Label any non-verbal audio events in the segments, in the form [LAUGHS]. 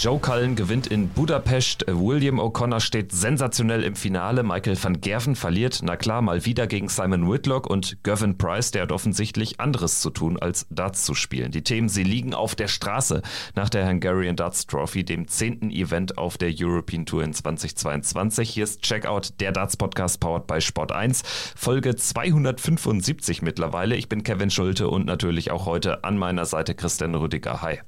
Joe Cullen gewinnt in Budapest, William O'Connor steht sensationell im Finale, Michael van Gerven verliert, na klar, mal wieder gegen Simon Whitlock und Gavin Price, der hat offensichtlich anderes zu tun, als Darts zu spielen. Die Themen, sie liegen auf der Straße nach der Hungarian Darts Trophy, dem zehnten Event auf der European Tour in 2022. Hier ist Checkout, der Darts Podcast powered by Sport 1, Folge 275 mittlerweile. Ich bin Kevin Schulte und natürlich auch heute an meiner Seite Christian Rüdiger. Hi.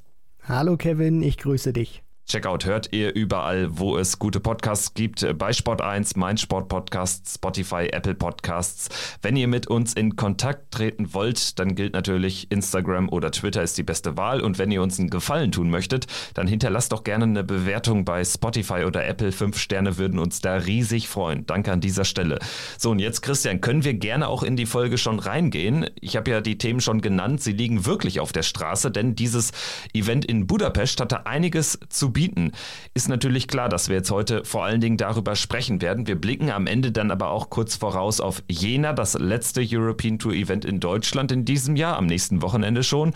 Hallo Kevin, ich grüße dich. Checkout hört ihr überall, wo es gute Podcasts gibt. Bei Sport1, Mein Sport Podcasts, Spotify, Apple Podcasts. Wenn ihr mit uns in Kontakt treten wollt, dann gilt natürlich Instagram oder Twitter ist die beste Wahl. Und wenn ihr uns einen Gefallen tun möchtet, dann hinterlasst doch gerne eine Bewertung bei Spotify oder Apple. Fünf Sterne würden uns da riesig freuen. Danke an dieser Stelle. So, und jetzt, Christian, können wir gerne auch in die Folge schon reingehen. Ich habe ja die Themen schon genannt. Sie liegen wirklich auf der Straße, denn dieses Event in Budapest hatte einiges zu bieten bieten, ist natürlich klar, dass wir jetzt heute vor allen Dingen darüber sprechen werden. Wir blicken am Ende dann aber auch kurz voraus auf Jena, das letzte European Tour Event in Deutschland in diesem Jahr, am nächsten Wochenende schon.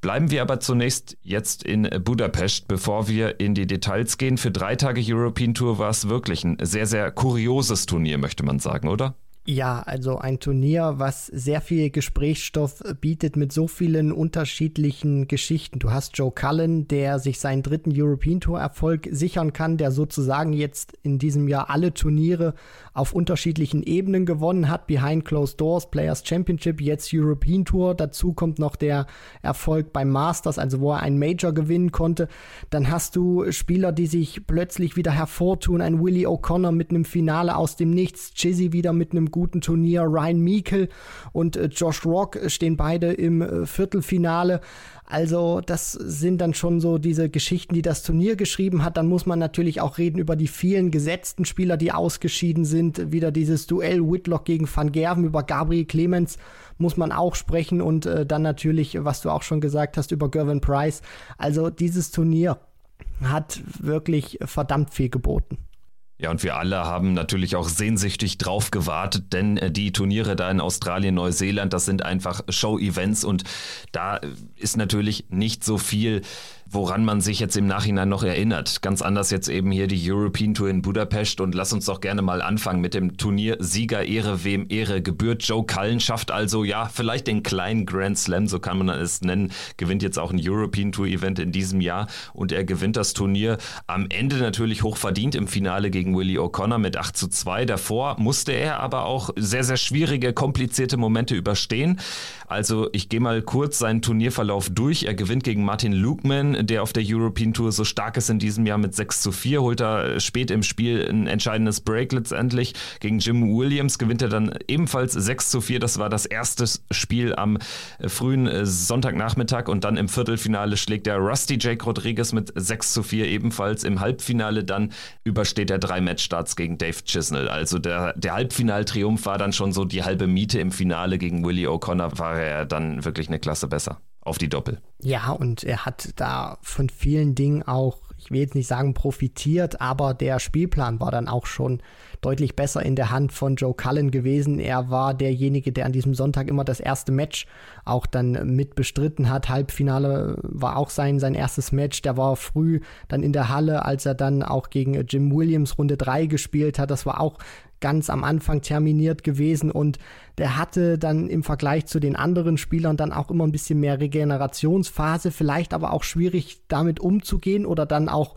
Bleiben wir aber zunächst jetzt in Budapest, bevor wir in die Details gehen. Für drei Tage European Tour war es wirklich ein sehr, sehr kurioses Turnier, möchte man sagen, oder? Ja, also ein Turnier, was sehr viel Gesprächsstoff bietet mit so vielen unterschiedlichen Geschichten. Du hast Joe Cullen, der sich seinen dritten European Tour Erfolg sichern kann, der sozusagen jetzt in diesem Jahr alle Turniere auf unterschiedlichen Ebenen gewonnen hat. Behind Closed Doors, Players Championship, jetzt European Tour. Dazu kommt noch der Erfolg beim Masters, also wo er einen Major gewinnen konnte. Dann hast du Spieler, die sich plötzlich wieder hervortun. Ein Willie O'Connor mit einem Finale aus dem Nichts, Chizzy wieder mit einem guten Turnier. Ryan Meikle und äh, Josh Rock stehen beide im äh, Viertelfinale. Also das sind dann schon so diese Geschichten, die das Turnier geschrieben hat. Dann muss man natürlich auch reden über die vielen gesetzten Spieler, die ausgeschieden sind. Wieder dieses Duell Whitlock gegen Van Gerven über Gabriel Clemens muss man auch sprechen und äh, dann natürlich, was du auch schon gesagt hast, über Gervin Price. Also dieses Turnier hat wirklich verdammt viel geboten. Ja, und wir alle haben natürlich auch sehnsüchtig drauf gewartet, denn äh, die Turniere da in Australien, Neuseeland, das sind einfach Show-Events und da ist natürlich nicht so viel woran man sich jetzt im Nachhinein noch erinnert. Ganz anders jetzt eben hier die European Tour in Budapest und lass uns doch gerne mal anfangen mit dem Turnier Sieger Ehre, wem Ehre gebührt. Joe Cullen schafft also ja vielleicht den kleinen Grand Slam, so kann man es nennen, gewinnt jetzt auch ein European Tour Event in diesem Jahr und er gewinnt das Turnier am Ende natürlich hoch verdient im Finale gegen Willie O'Connor mit 8 zu 2. Davor musste er aber auch sehr, sehr schwierige, komplizierte Momente überstehen. Also ich gehe mal kurz seinen Turnierverlauf durch. Er gewinnt gegen Martin Lukman, der auf der European Tour so stark ist in diesem Jahr mit 6 zu 4, holt er spät im Spiel ein entscheidendes Break letztendlich. Gegen Jim Williams gewinnt er dann ebenfalls 6 zu 4. Das war das erste Spiel am frühen Sonntagnachmittag und dann im Viertelfinale schlägt er Rusty Jake Rodriguez mit 6 zu 4 ebenfalls. Im Halbfinale dann übersteht er drei Matchstarts gegen Dave Chisnell. Also der, der Halbfinaltriumph war dann schon so die halbe Miete im Finale gegen Willie O'Connor, war er dann wirklich eine Klasse besser auf die Doppel. Ja, und er hat da von vielen Dingen auch, ich will jetzt nicht sagen profitiert, aber der Spielplan war dann auch schon deutlich besser in der Hand von Joe Cullen gewesen. Er war derjenige, der an diesem Sonntag immer das erste Match auch dann mit bestritten hat. Halbfinale war auch sein, sein erstes Match. Der war früh dann in der Halle, als er dann auch gegen Jim Williams Runde 3 gespielt hat. Das war auch ganz am Anfang terminiert gewesen und der hatte dann im Vergleich zu den anderen Spielern dann auch immer ein bisschen mehr Regenerationsphase, vielleicht aber auch schwierig damit umzugehen oder dann auch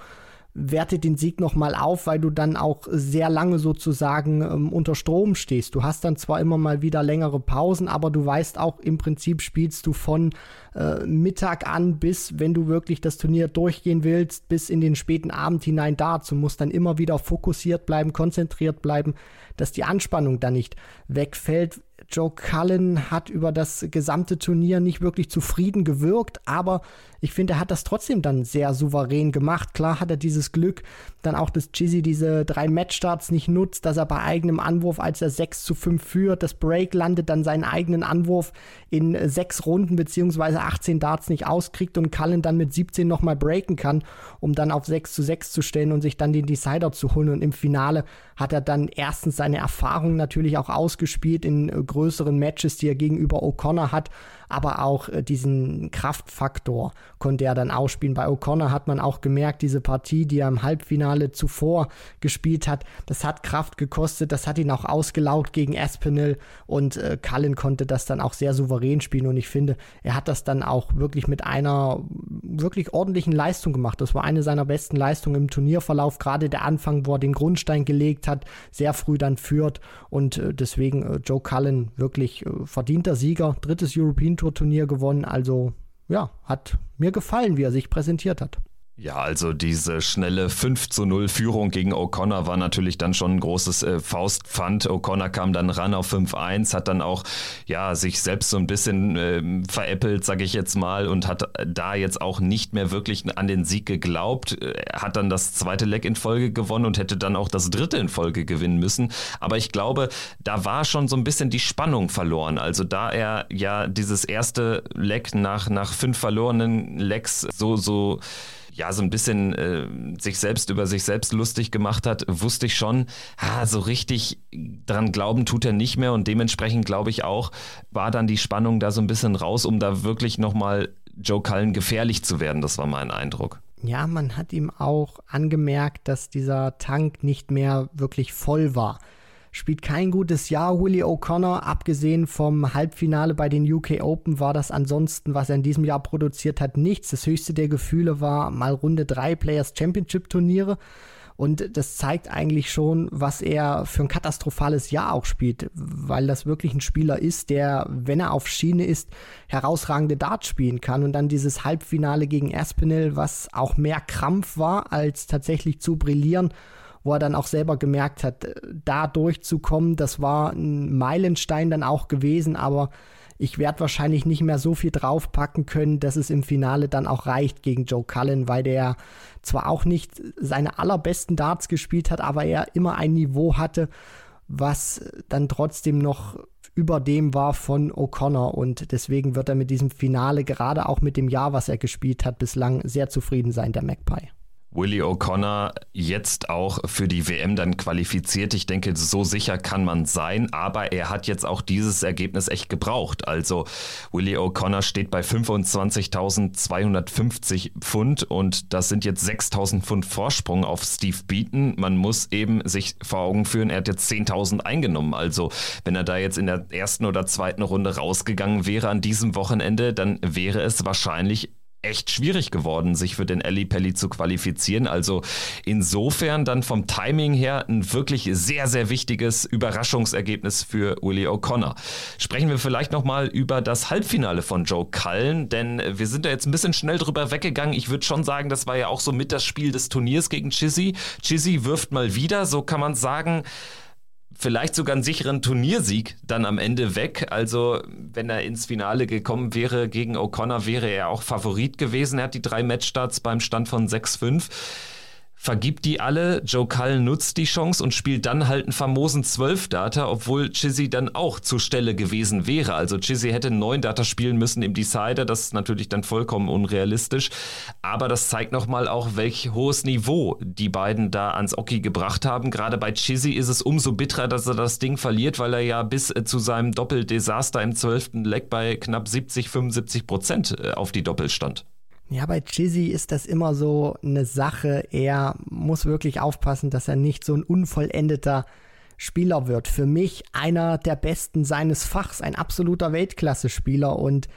wertet den Sieg nochmal auf, weil du dann auch sehr lange sozusagen ähm, unter Strom stehst. Du hast dann zwar immer mal wieder längere Pausen, aber du weißt auch, im Prinzip spielst du von äh, Mittag an bis, wenn du wirklich das Turnier durchgehen willst, bis in den späten Abend hinein dazu. musst dann immer wieder fokussiert bleiben, konzentriert bleiben, dass die Anspannung dann nicht wegfällt. Joe Cullen hat über das gesamte Turnier nicht wirklich zufrieden gewirkt, aber ich finde, er hat das trotzdem dann sehr souverän gemacht. Klar hat er dieses Glück, dann auch, dass Chizzy diese drei Matchstarts nicht nutzt, dass er bei eigenem Anwurf, als er 6 zu 5 führt, das Break landet, dann seinen eigenen Anwurf in sechs Runden beziehungsweise 18 Darts nicht auskriegt und Cullen dann mit 17 nochmal breaken kann, um dann auf 6 zu 6 zu stellen und sich dann den Decider zu holen. Und im Finale hat er dann erstens seine Erfahrung natürlich auch ausgespielt in größeren Matches, die er gegenüber O'Connor hat, aber auch äh, diesen Kraftfaktor konnte er dann ausspielen. Bei O'Connor hat man auch gemerkt, diese Partie, die er im Halbfinale zuvor gespielt hat, das hat Kraft gekostet, das hat ihn auch ausgelaugt gegen Aspinall und äh, Cullen konnte das dann auch sehr souverän spielen und ich finde, er hat das dann auch wirklich mit einer wirklich ordentlichen Leistung gemacht. Das war eine seiner besten Leistungen im Turnierverlauf, gerade der Anfang, wo er den Grundstein gelegt hat, sehr früh dann führt und äh, deswegen äh, Joe Cullen wirklich äh, verdienter Sieger, drittes European Tour Turnier gewonnen, also ja, hat mir gefallen, wie er sich präsentiert hat. Ja, also diese schnelle 5 zu 0 Führung gegen O'Connor war natürlich dann schon ein großes äh, Faustpfand. O'Connor kam dann ran auf 5-1, hat dann auch ja, sich selbst so ein bisschen äh, veräppelt, sage ich jetzt mal, und hat da jetzt auch nicht mehr wirklich an den Sieg geglaubt. Er hat dann das zweite Leck in Folge gewonnen und hätte dann auch das dritte in Folge gewinnen müssen. Aber ich glaube, da war schon so ein bisschen die Spannung verloren. Also da er ja dieses erste Leck nach, nach fünf verlorenen Lecks so, so ja so ein bisschen äh, sich selbst über sich selbst lustig gemacht hat, wusste ich schon, ah, so richtig dran glauben tut er nicht mehr und dementsprechend glaube ich auch, war dann die Spannung da so ein bisschen raus, um da wirklich nochmal Joe Cullen gefährlich zu werden. Das war mein Eindruck. Ja, man hat ihm auch angemerkt, dass dieser Tank nicht mehr wirklich voll war spielt kein gutes Jahr. Willie O'Connor, abgesehen vom Halbfinale bei den UK Open, war das ansonsten, was er in diesem Jahr produziert hat, nichts. Das höchste der Gefühle war mal Runde 3 Players Championship Turniere. Und das zeigt eigentlich schon, was er für ein katastrophales Jahr auch spielt, weil das wirklich ein Spieler ist, der, wenn er auf Schiene ist, herausragende Darts spielen kann. Und dann dieses Halbfinale gegen Aspinall, was auch mehr Krampf war, als tatsächlich zu brillieren wo er dann auch selber gemerkt hat, äh, da durchzukommen, das war ein Meilenstein dann auch gewesen, aber ich werde wahrscheinlich nicht mehr so viel draufpacken können, dass es im Finale dann auch reicht gegen Joe Cullen, weil der zwar auch nicht seine allerbesten Darts gespielt hat, aber er immer ein Niveau hatte, was dann trotzdem noch über dem war von O'Connor und deswegen wird er mit diesem Finale gerade auch mit dem Jahr, was er gespielt hat, bislang sehr zufrieden sein, der Magpie. Willie O'Connor jetzt auch für die WM dann qualifiziert. Ich denke, so sicher kann man sein, aber er hat jetzt auch dieses Ergebnis echt gebraucht. Also Willie O'Connor steht bei 25.250 Pfund und das sind jetzt 6.000 Pfund Vorsprung auf Steve Beaton. Man muss eben sich vor Augen führen, er hat jetzt 10.000 eingenommen. Also wenn er da jetzt in der ersten oder zweiten Runde rausgegangen wäre an diesem Wochenende, dann wäre es wahrscheinlich echt schwierig geworden, sich für den Ali Pelli zu qualifizieren. Also insofern dann vom Timing her ein wirklich sehr, sehr wichtiges Überraschungsergebnis für Willie O'Connor. Sprechen wir vielleicht nochmal über das Halbfinale von Joe Cullen, denn wir sind da jetzt ein bisschen schnell drüber weggegangen. Ich würde schon sagen, das war ja auch so mit das Spiel des Turniers gegen Chizzy. Chizzy wirft mal wieder, so kann man sagen, vielleicht sogar einen sicheren Turniersieg dann am Ende weg. Also wenn er ins Finale gekommen wäre gegen O'Connor, wäre er auch Favorit gewesen. Er hat die drei Matchstarts beim Stand von 6-5 vergibt die alle. Joe Cullen nutzt die Chance und spielt dann halt einen famosen 12-Data, obwohl Chizzy dann auch zur Stelle gewesen wäre. Also Chizzy hätte 9 Data spielen müssen im Decider. Das ist natürlich dann vollkommen unrealistisch. Aber das zeigt nochmal auch, welch hohes Niveau die beiden da ans Oki gebracht haben. Gerade bei Chizzy ist es umso bitterer, dass er das Ding verliert, weil er ja bis äh, zu seinem Doppeldesaster im 12. Leck bei knapp 70, 75 Prozent äh, auf die Doppel stand. Ja, bei Chizzy ist das immer so eine Sache. Er muss wirklich aufpassen, dass er nicht so ein unvollendeter Spieler wird. Für mich einer der besten seines Fachs, ein absoluter Weltklasse-Spieler und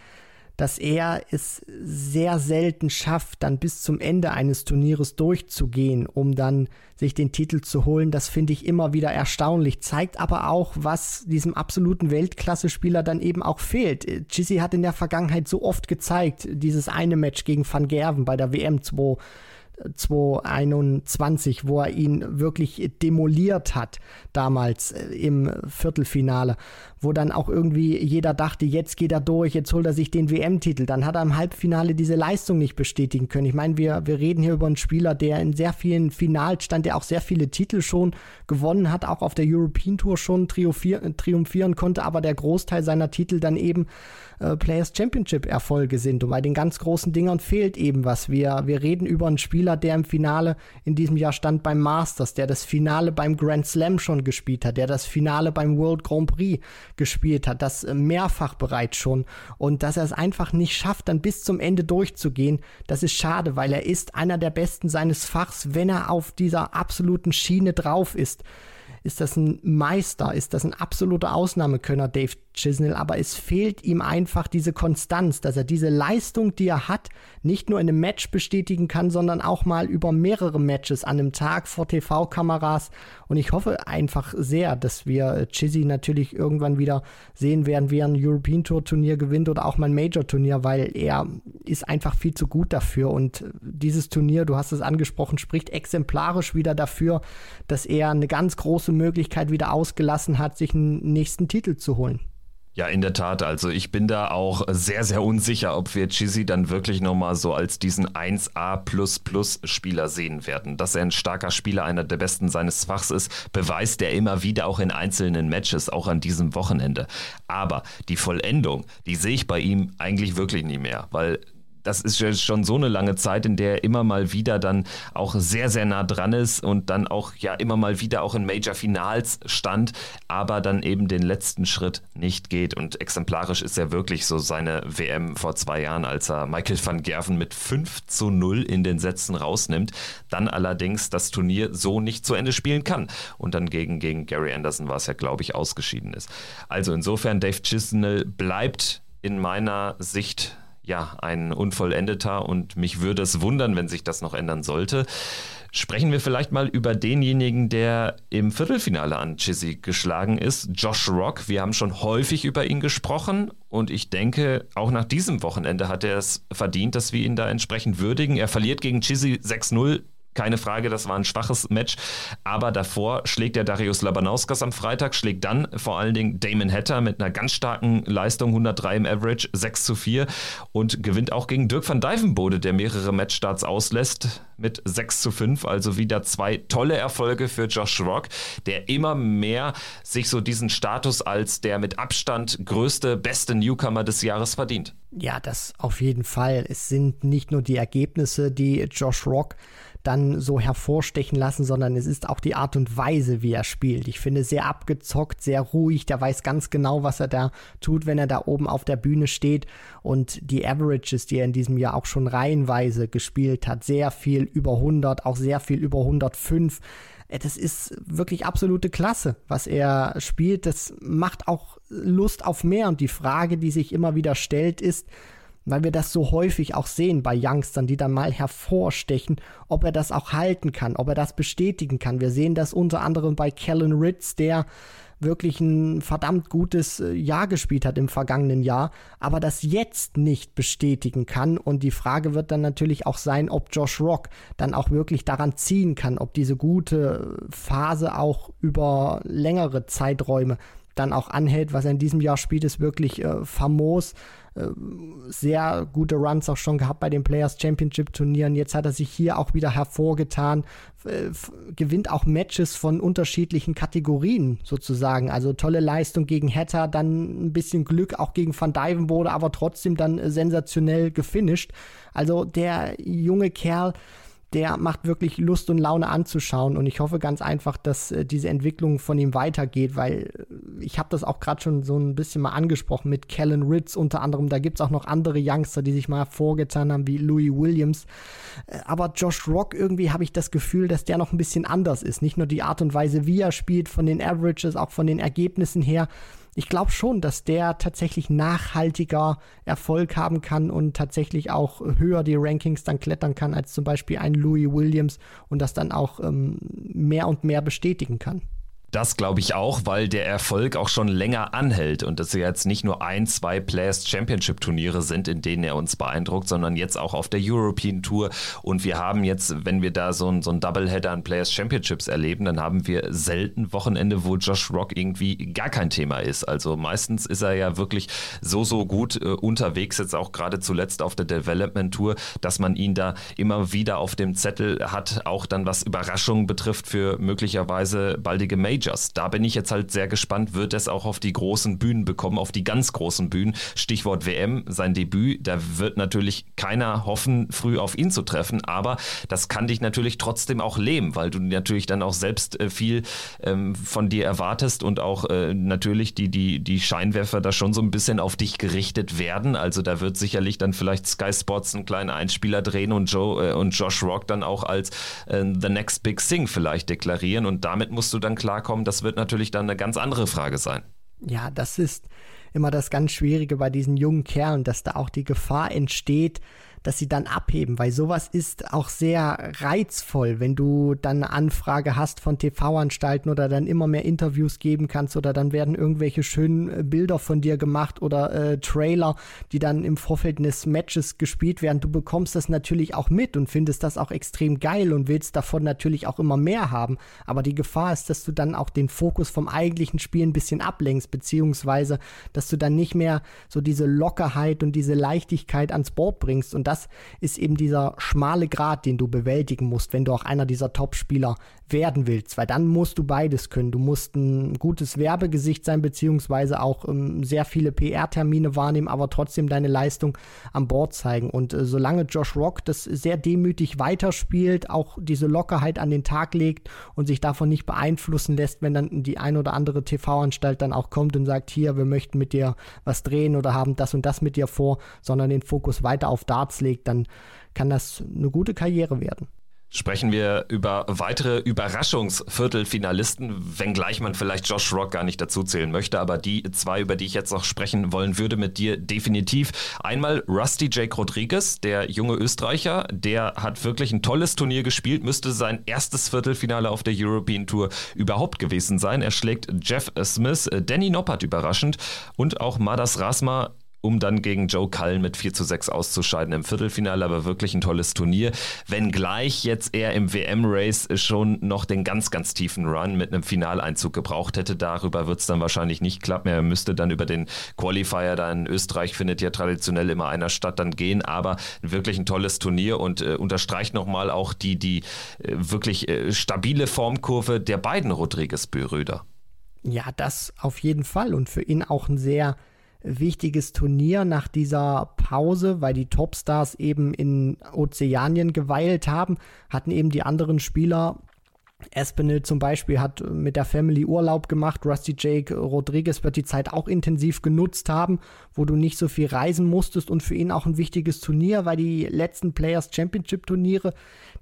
dass er es sehr selten schafft, dann bis zum Ende eines Turnieres durchzugehen, um dann sich den Titel zu holen. Das finde ich immer wieder erstaunlich. Zeigt aber auch, was diesem absoluten Weltklasse-Spieler dann eben auch fehlt. Chizzy hat in der Vergangenheit so oft gezeigt, dieses eine Match gegen Van Gerven bei der WM 2 2021, wo er ihn wirklich demoliert hat, damals äh, im Viertelfinale, wo dann auch irgendwie jeder dachte, jetzt geht er durch, jetzt holt er sich den WM-Titel. Dann hat er im Halbfinale diese Leistung nicht bestätigen können. Ich meine, wir, wir reden hier über einen Spieler, der in sehr vielen Finals stand, der auch sehr viele Titel schon gewonnen hat, auch auf der European Tour schon triumphieren konnte, aber der Großteil seiner Titel dann eben äh, Players Championship Erfolge sind. Und bei den ganz großen Dingern fehlt eben was. Wir, wir reden über einen Spieler, der im Finale in diesem Jahr stand beim Masters, der das Finale beim Grand Slam schon gespielt hat, der das Finale beim World Grand Prix gespielt hat, das äh, mehrfach bereits schon. Und dass er es einfach nicht schafft, dann bis zum Ende durchzugehen, das ist schade, weil er ist einer der Besten seines Fachs, wenn er auf dieser absoluten Schiene drauf ist ist das ein Meister, ist das ein absoluter Ausnahmekönner, Dave Chisnell, aber es fehlt ihm einfach diese Konstanz, dass er diese Leistung, die er hat, nicht nur in einem Match bestätigen kann, sondern auch mal über mehrere Matches an einem Tag vor TV-Kameras. Und ich hoffe einfach sehr, dass wir Chizzy natürlich irgendwann wieder sehen werden, wie er ein European Tour Turnier gewinnt oder auch mal ein Major Turnier, weil er ist einfach viel zu gut dafür. Und dieses Turnier, du hast es angesprochen, spricht exemplarisch wieder dafür, dass er eine ganz große Möglichkeit wieder ausgelassen hat, sich einen nächsten Titel zu holen. Ja, in der Tat. Also ich bin da auch sehr, sehr unsicher, ob wir Chizzy dann wirklich nochmal so als diesen 1A-Spieler sehen werden. Dass er ein starker Spieler, einer der besten seines Fachs ist, beweist er immer wieder auch in einzelnen Matches, auch an diesem Wochenende. Aber die Vollendung, die sehe ich bei ihm eigentlich wirklich nie mehr, weil das ist schon so eine lange Zeit, in der er immer mal wieder dann auch sehr, sehr nah dran ist und dann auch ja immer mal wieder auch in Major-Finals stand, aber dann eben den letzten Schritt nicht geht. Und exemplarisch ist er wirklich so seine WM vor zwei Jahren, als er Michael van Gerven mit 5 zu 0 in den Sätzen rausnimmt, dann allerdings das Turnier so nicht zu Ende spielen kann und dann gegen, gegen Gary Anderson war es ja, glaube ich, ausgeschieden ist. Also insofern, Dave Chisnell bleibt in meiner Sicht ja, ein Unvollendeter und mich würde es wundern, wenn sich das noch ändern sollte. Sprechen wir vielleicht mal über denjenigen, der im Viertelfinale an Chizzy geschlagen ist, Josh Rock. Wir haben schon häufig über ihn gesprochen und ich denke, auch nach diesem Wochenende hat er es verdient, dass wir ihn da entsprechend würdigen. Er verliert gegen Chizzy 6-0 keine Frage, das war ein schwaches Match. Aber davor schlägt der Darius Labanauskas am Freitag, schlägt dann vor allen Dingen Damon Hatter mit einer ganz starken Leistung, 103 im Average, 6 zu 4 und gewinnt auch gegen Dirk van Dijvenbode, der mehrere Matchstarts auslässt, mit 6 zu 5. Also wieder zwei tolle Erfolge für Josh Rock, der immer mehr sich so diesen Status als der mit Abstand größte, beste Newcomer des Jahres verdient. Ja, das auf jeden Fall. Es sind nicht nur die Ergebnisse, die Josh Rock dann so hervorstechen lassen, sondern es ist auch die Art und Weise, wie er spielt. Ich finde sehr abgezockt, sehr ruhig, der weiß ganz genau, was er da tut, wenn er da oben auf der Bühne steht und die Averages, die er in diesem Jahr auch schon reihenweise gespielt hat, sehr viel über 100, auch sehr viel über 105 äh, das ist wirklich absolute Klasse, was er spielt. Das macht auch Lust auf mehr. Und die Frage, die sich immer wieder stellt, ist, weil wir das so häufig auch sehen bei Youngstern, die dann mal hervorstechen, ob er das auch halten kann, ob er das bestätigen kann. Wir sehen das unter anderem bei Kellen Ritz, der wirklich ein verdammt gutes äh, Jahr gespielt hat im vergangenen Jahr, aber das jetzt nicht bestätigen kann. Und die Frage wird dann natürlich auch sein, ob Josh Rock dann auch wirklich daran ziehen kann, ob diese gute Phase auch über längere Zeiträume dann auch anhält. Was er in diesem Jahr spielt, ist wirklich äh, famos. Äh, sehr gute Runs auch schon gehabt bei den Players Championship Turnieren. Jetzt hat er sich hier auch wieder hervorgetan, äh, gewinnt auch Matches von unterschiedlichen Kategorien sozusagen. Also tolle Leistung gegen Hatter, dann ein bisschen Glück auch gegen Van Dyvenbode, aber trotzdem dann äh, sensationell gefinisht. Also der junge Kerl, der macht wirklich Lust und Laune anzuschauen und ich hoffe ganz einfach, dass äh, diese Entwicklung von ihm weitergeht, weil äh, ich habe das auch gerade schon so ein bisschen mal angesprochen mit Kellen Ritz unter anderem. Da gibt es auch noch andere Youngster, die sich mal vorgetan haben, wie Louis Williams. Äh, aber Josh Rock, irgendwie habe ich das Gefühl, dass der noch ein bisschen anders ist. Nicht nur die Art und Weise, wie er spielt, von den Averages, auch von den Ergebnissen her ich glaube schon, dass der tatsächlich nachhaltiger Erfolg haben kann und tatsächlich auch höher die Rankings dann klettern kann als zum Beispiel ein Louis Williams und das dann auch ähm, mehr und mehr bestätigen kann. Das glaube ich auch, weil der Erfolg auch schon länger anhält und dass es jetzt nicht nur ein, zwei Players Championship Turniere sind, in denen er uns beeindruckt, sondern jetzt auch auf der European Tour. Und wir haben jetzt, wenn wir da so ein, so ein Doubleheader an Players Championships erleben, dann haben wir selten Wochenende, wo Josh Rock irgendwie gar kein Thema ist. Also meistens ist er ja wirklich so, so gut äh, unterwegs, jetzt auch gerade zuletzt auf der Development Tour, dass man ihn da immer wieder auf dem Zettel hat, auch dann was Überraschungen betrifft für möglicherweise baldige Major. Majors. Da bin ich jetzt halt sehr gespannt, wird es auch auf die großen Bühnen bekommen, auf die ganz großen Bühnen. Stichwort WM, sein Debüt. Da wird natürlich keiner hoffen, früh auf ihn zu treffen, aber das kann dich natürlich trotzdem auch lähmen, weil du natürlich dann auch selbst äh, viel ähm, von dir erwartest und auch äh, natürlich die, die, die Scheinwerfer da schon so ein bisschen auf dich gerichtet werden. Also da wird sicherlich dann vielleicht Sky Sports einen kleinen Einspieler drehen und Joe äh, und Josh Rock dann auch als The Next Big Thing vielleicht deklarieren und damit musst du dann klarkommen. Das wird natürlich dann eine ganz andere Frage sein. Ja, das ist immer das ganz Schwierige bei diesen jungen Kerlen, dass da auch die Gefahr entsteht, dass sie dann abheben, weil sowas ist auch sehr reizvoll, wenn du dann eine Anfrage hast von TV-Anstalten oder dann immer mehr Interviews geben kannst oder dann werden irgendwelche schönen äh, Bilder von dir gemacht oder äh, Trailer, die dann im Vorfeld eines Matches gespielt werden. Du bekommst das natürlich auch mit und findest das auch extrem geil und willst davon natürlich auch immer mehr haben. Aber die Gefahr ist, dass du dann auch den Fokus vom eigentlichen Spiel ein bisschen ablenkst, beziehungsweise dass du dann nicht mehr so diese Lockerheit und diese Leichtigkeit ans Board bringst und das ist eben dieser schmale Grat, den du bewältigen musst, wenn du auch einer dieser Top-Spieler werden willst, weil dann musst du beides können. Du musst ein gutes Werbegesicht sein, beziehungsweise auch ähm, sehr viele PR-Termine wahrnehmen, aber trotzdem deine Leistung an Bord zeigen. Und äh, solange Josh Rock das sehr demütig weiterspielt, auch diese Lockerheit an den Tag legt und sich davon nicht beeinflussen lässt, wenn dann die ein oder andere TV-Anstalt dann auch kommt und sagt, hier, wir möchten mit dir was drehen oder haben das und das mit dir vor, sondern den Fokus weiter auf Darts legt, dann kann das eine gute Karriere werden sprechen wir über weitere Überraschungsviertelfinalisten, wenngleich man vielleicht Josh Rock gar nicht dazu zählen möchte, aber die zwei, über die ich jetzt noch sprechen wollen würde mit dir definitiv. Einmal Rusty Jake Rodriguez, der junge Österreicher, der hat wirklich ein tolles Turnier gespielt, müsste sein erstes Viertelfinale auf der European Tour überhaupt gewesen sein. Er schlägt Jeff Smith, Danny Noppert überraschend und auch Madas Rasma um dann gegen Joe Cullen mit 4 zu 6 auszuscheiden im Viertelfinale, aber wirklich ein tolles Turnier. Wenngleich jetzt er im WM-Race schon noch den ganz, ganz tiefen Run mit einem Finaleinzug gebraucht hätte. Darüber wird es dann wahrscheinlich nicht klappen. Er müsste dann über den Qualifier da in Österreich findet ja traditionell immer einer statt, dann gehen, aber wirklich ein tolles Turnier und äh, unterstreicht nochmal auch die, die äh, wirklich äh, stabile Formkurve der beiden Rodriguez-Brüder. Ja, das auf jeden Fall und für ihn auch ein sehr wichtiges Turnier nach dieser Pause, weil die Topstars eben in Ozeanien geweilt haben, hatten eben die anderen Spieler Espinel zum Beispiel hat mit der Family Urlaub gemacht. Rusty Jake Rodriguez wird die Zeit auch intensiv genutzt haben, wo du nicht so viel reisen musstest und für ihn auch ein wichtiges Turnier, weil die letzten Players Championship Turniere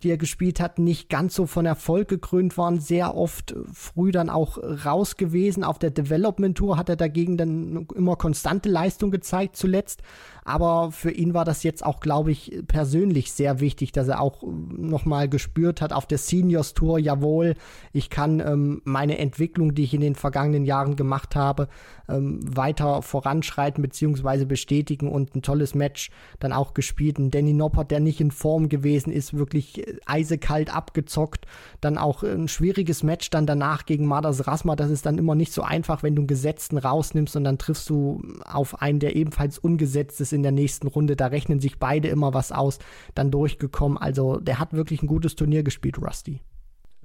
die er gespielt hat, nicht ganz so von Erfolg gekrönt waren, sehr oft früh dann auch raus gewesen. Auf der Development Tour hat er dagegen dann immer konstante Leistung gezeigt zuletzt. Aber für ihn war das jetzt auch, glaube ich, persönlich sehr wichtig, dass er auch nochmal gespürt hat auf der Seniors Tour, jawohl, ich kann ähm, meine Entwicklung, die ich in den vergangenen Jahren gemacht habe, ähm, weiter voranschreiten bzw. bestätigen und ein tolles Match dann auch gespielt. Und Danny Noppert, der nicht in Form gewesen ist, wirklich eisekalt abgezockt. Dann auch ein schwieriges Match dann danach gegen Madas Rasma. Das ist dann immer nicht so einfach, wenn du einen Gesetzten rausnimmst und dann triffst du auf einen, der ebenfalls ungesetzt ist in der nächsten Runde. Da rechnen sich beide immer was aus. Dann durchgekommen. Also der hat wirklich ein gutes Turnier gespielt, Rusty.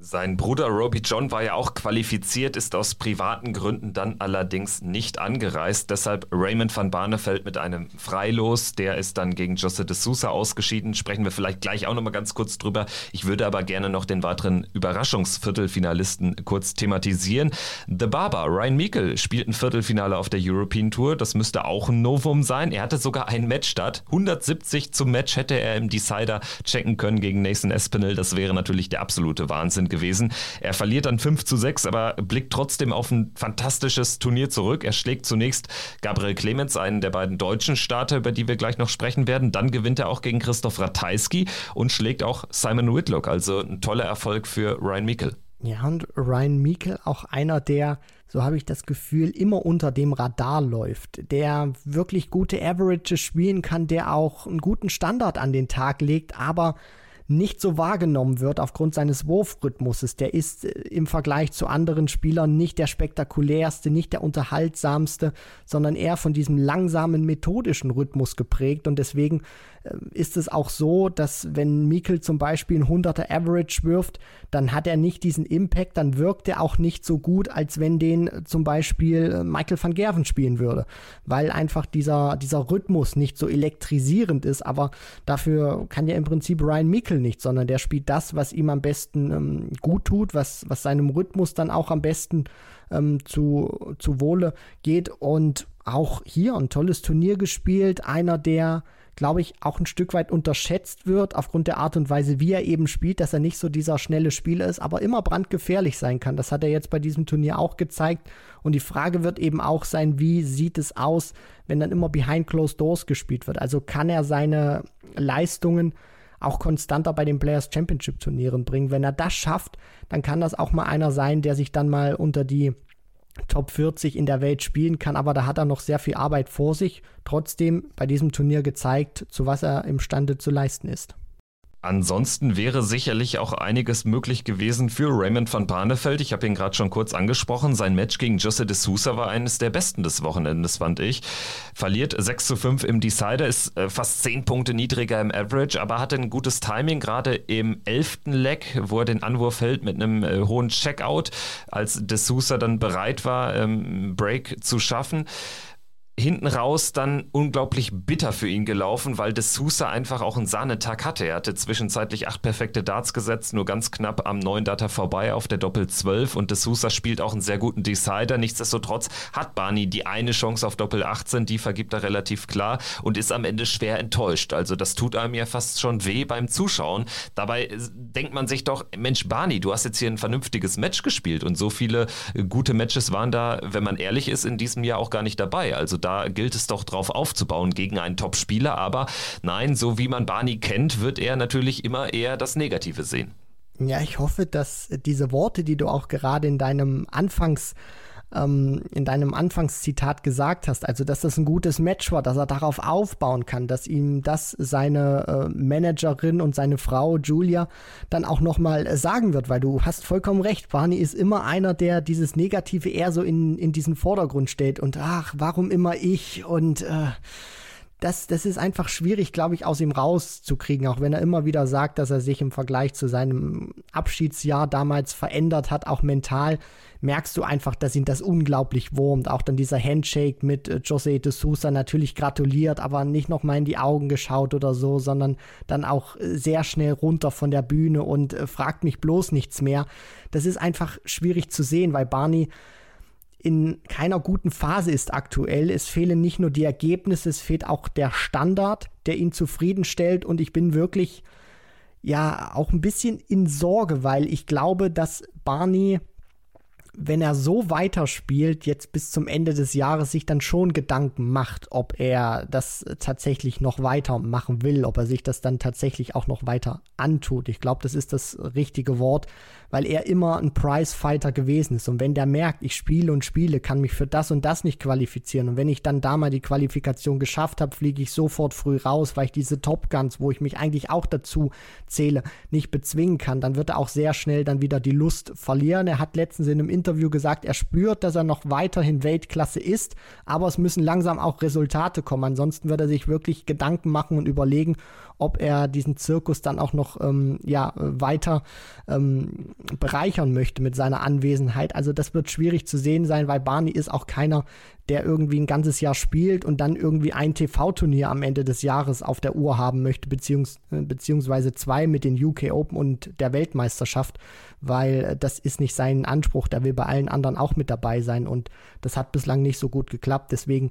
Sein Bruder Roby John war ja auch qualifiziert, ist aus privaten Gründen dann allerdings nicht angereist. Deshalb Raymond van Barneveld mit einem Freilos. Der ist dann gegen Jose de Sousa ausgeschieden. Sprechen wir vielleicht gleich auch nochmal ganz kurz drüber. Ich würde aber gerne noch den weiteren Überraschungsviertelfinalisten kurz thematisieren. The Barber, Ryan Meikle, spielt ein Viertelfinale auf der European Tour. Das müsste auch ein Novum sein. Er hatte sogar ein Match statt. 170 zum Match hätte er im Decider checken können gegen Nathan Espinel. Das wäre natürlich der absolute Wahnsinn gewesen. Er verliert dann 5 zu 6, aber blickt trotzdem auf ein fantastisches Turnier zurück. Er schlägt zunächst Gabriel Clemens, einen der beiden deutschen Starter, über die wir gleich noch sprechen werden. Dann gewinnt er auch gegen Christoph Ratajski und schlägt auch Simon Whitlock. Also ein toller Erfolg für Ryan Meikle. Ja, und Ryan Meikle auch einer, der, so habe ich das Gefühl, immer unter dem Radar läuft, der wirklich gute Averages spielen kann, der auch einen guten Standard an den Tag legt, aber nicht so wahrgenommen wird aufgrund seines Wurfrhythmuses. Der ist äh, im Vergleich zu anderen Spielern nicht der spektakulärste, nicht der unterhaltsamste, sondern eher von diesem langsamen methodischen Rhythmus geprägt und deswegen ist es auch so, dass wenn Mikkel zum Beispiel ein 100er Average wirft, dann hat er nicht diesen Impact, dann wirkt er auch nicht so gut, als wenn den zum Beispiel äh, Michael van Gerven spielen würde, weil einfach dieser, dieser Rhythmus nicht so elektrisierend ist, aber dafür kann ja im Prinzip Ryan Mikkel nicht, sondern der spielt das, was ihm am besten ähm, gut tut, was, was seinem Rhythmus dann auch am besten ähm, zu, zu Wohle geht. Und auch hier ein tolles Turnier gespielt, einer der glaube ich, auch ein Stück weit unterschätzt wird, aufgrund der Art und Weise, wie er eben spielt, dass er nicht so dieser schnelle Spieler ist, aber immer brandgefährlich sein kann. Das hat er jetzt bei diesem Turnier auch gezeigt. Und die Frage wird eben auch sein, wie sieht es aus, wenn dann immer behind closed doors gespielt wird? Also kann er seine Leistungen auch konstanter bei den Players Championship Turnieren bringen? Wenn er das schafft, dann kann das auch mal einer sein, der sich dann mal unter die Top 40 in der Welt spielen kann, aber da hat er noch sehr viel Arbeit vor sich. Trotzdem bei diesem Turnier gezeigt, zu was er imstande zu leisten ist. Ansonsten wäre sicherlich auch einiges möglich gewesen für Raymond van Barneveld. Ich habe ihn gerade schon kurz angesprochen. Sein Match gegen Jose de Sousa war eines der besten des Wochenendes, fand ich. Verliert 6 zu 5 im Decider, ist äh, fast 10 Punkte niedriger im Average, aber hatte ein gutes Timing, gerade im 11. Leg, wo er den Anwurf hält mit einem äh, hohen Checkout, als de Sousa dann bereit war, ähm, Break zu schaffen hinten raus dann unglaublich bitter für ihn gelaufen, weil De Sousa einfach auch einen Sahnetag hatte. Er hatte zwischenzeitlich acht perfekte Darts gesetzt, nur ganz knapp am neuen Data vorbei auf der Doppel 12 und De Sousa spielt auch einen sehr guten Decider. Nichtsdestotrotz hat Barney die eine Chance auf Doppel 18, die vergibt er relativ klar und ist am Ende schwer enttäuscht. Also das tut einem ja fast schon weh beim Zuschauen. Dabei denkt man sich doch, Mensch Barney, du hast jetzt hier ein vernünftiges Match gespielt und so viele gute Matches waren da, wenn man ehrlich ist, in diesem Jahr auch gar nicht dabei. Also da gilt es doch drauf aufzubauen gegen einen Top-Spieler. Aber nein, so wie man Barney kennt, wird er natürlich immer eher das Negative sehen. Ja, ich hoffe, dass diese Worte, die du auch gerade in deinem Anfangs ähm, in deinem Anfangszitat gesagt hast, also dass das ein gutes Match war, dass er darauf aufbauen kann, dass ihm das seine äh, Managerin und seine Frau Julia dann auch nochmal äh, sagen wird, weil du hast vollkommen recht, Barney ist immer einer, der dieses Negative eher so in, in diesen Vordergrund stellt und ach, warum immer ich und äh, das, das ist einfach schwierig, glaube ich, aus ihm rauszukriegen, auch wenn er immer wieder sagt, dass er sich im Vergleich zu seinem Abschiedsjahr damals verändert hat, auch mental, merkst du einfach, dass ihn das unglaublich wurmt. Auch dann dieser Handshake mit äh, José de Sousa natürlich gratuliert, aber nicht nochmal in die Augen geschaut oder so, sondern dann auch äh, sehr schnell runter von der Bühne und äh, fragt mich bloß nichts mehr. Das ist einfach schwierig zu sehen, weil Barney in keiner guten Phase ist aktuell. Es fehlen nicht nur die Ergebnisse, es fehlt auch der Standard, der ihn zufriedenstellt. Und ich bin wirklich, ja, auch ein bisschen in Sorge, weil ich glaube, dass Barney wenn er so weiterspielt, jetzt bis zum Ende des Jahres sich dann schon Gedanken macht, ob er das tatsächlich noch weitermachen will, ob er sich das dann tatsächlich auch noch weiter antut. Ich glaube, das ist das richtige Wort, weil er immer ein Prizefighter gewesen ist. Und wenn der merkt, ich spiele und spiele, kann mich für das und das nicht qualifizieren. Und wenn ich dann da mal die Qualifikation geschafft habe, fliege ich sofort früh raus, weil ich diese Top Guns, wo ich mich eigentlich auch dazu zähle, nicht bezwingen kann, dann wird er auch sehr schnell dann wieder die Lust verlieren. Er hat letztens in einem Interview gesagt, er spürt, dass er noch weiterhin Weltklasse ist, aber es müssen langsam auch Resultate kommen. Ansonsten wird er sich wirklich Gedanken machen und überlegen, ob er diesen Zirkus dann auch noch ähm, ja, weiter ähm, bereichern möchte mit seiner Anwesenheit. Also das wird schwierig zu sehen sein, weil Barney ist auch keiner, der irgendwie ein ganzes Jahr spielt und dann irgendwie ein TV-Turnier am Ende des Jahres auf der Uhr haben möchte, beziehungs äh, beziehungsweise zwei mit den UK Open und der Weltmeisterschaft, weil das ist nicht sein Anspruch. Der will bei allen anderen auch mit dabei sein und das hat bislang nicht so gut geklappt. Deswegen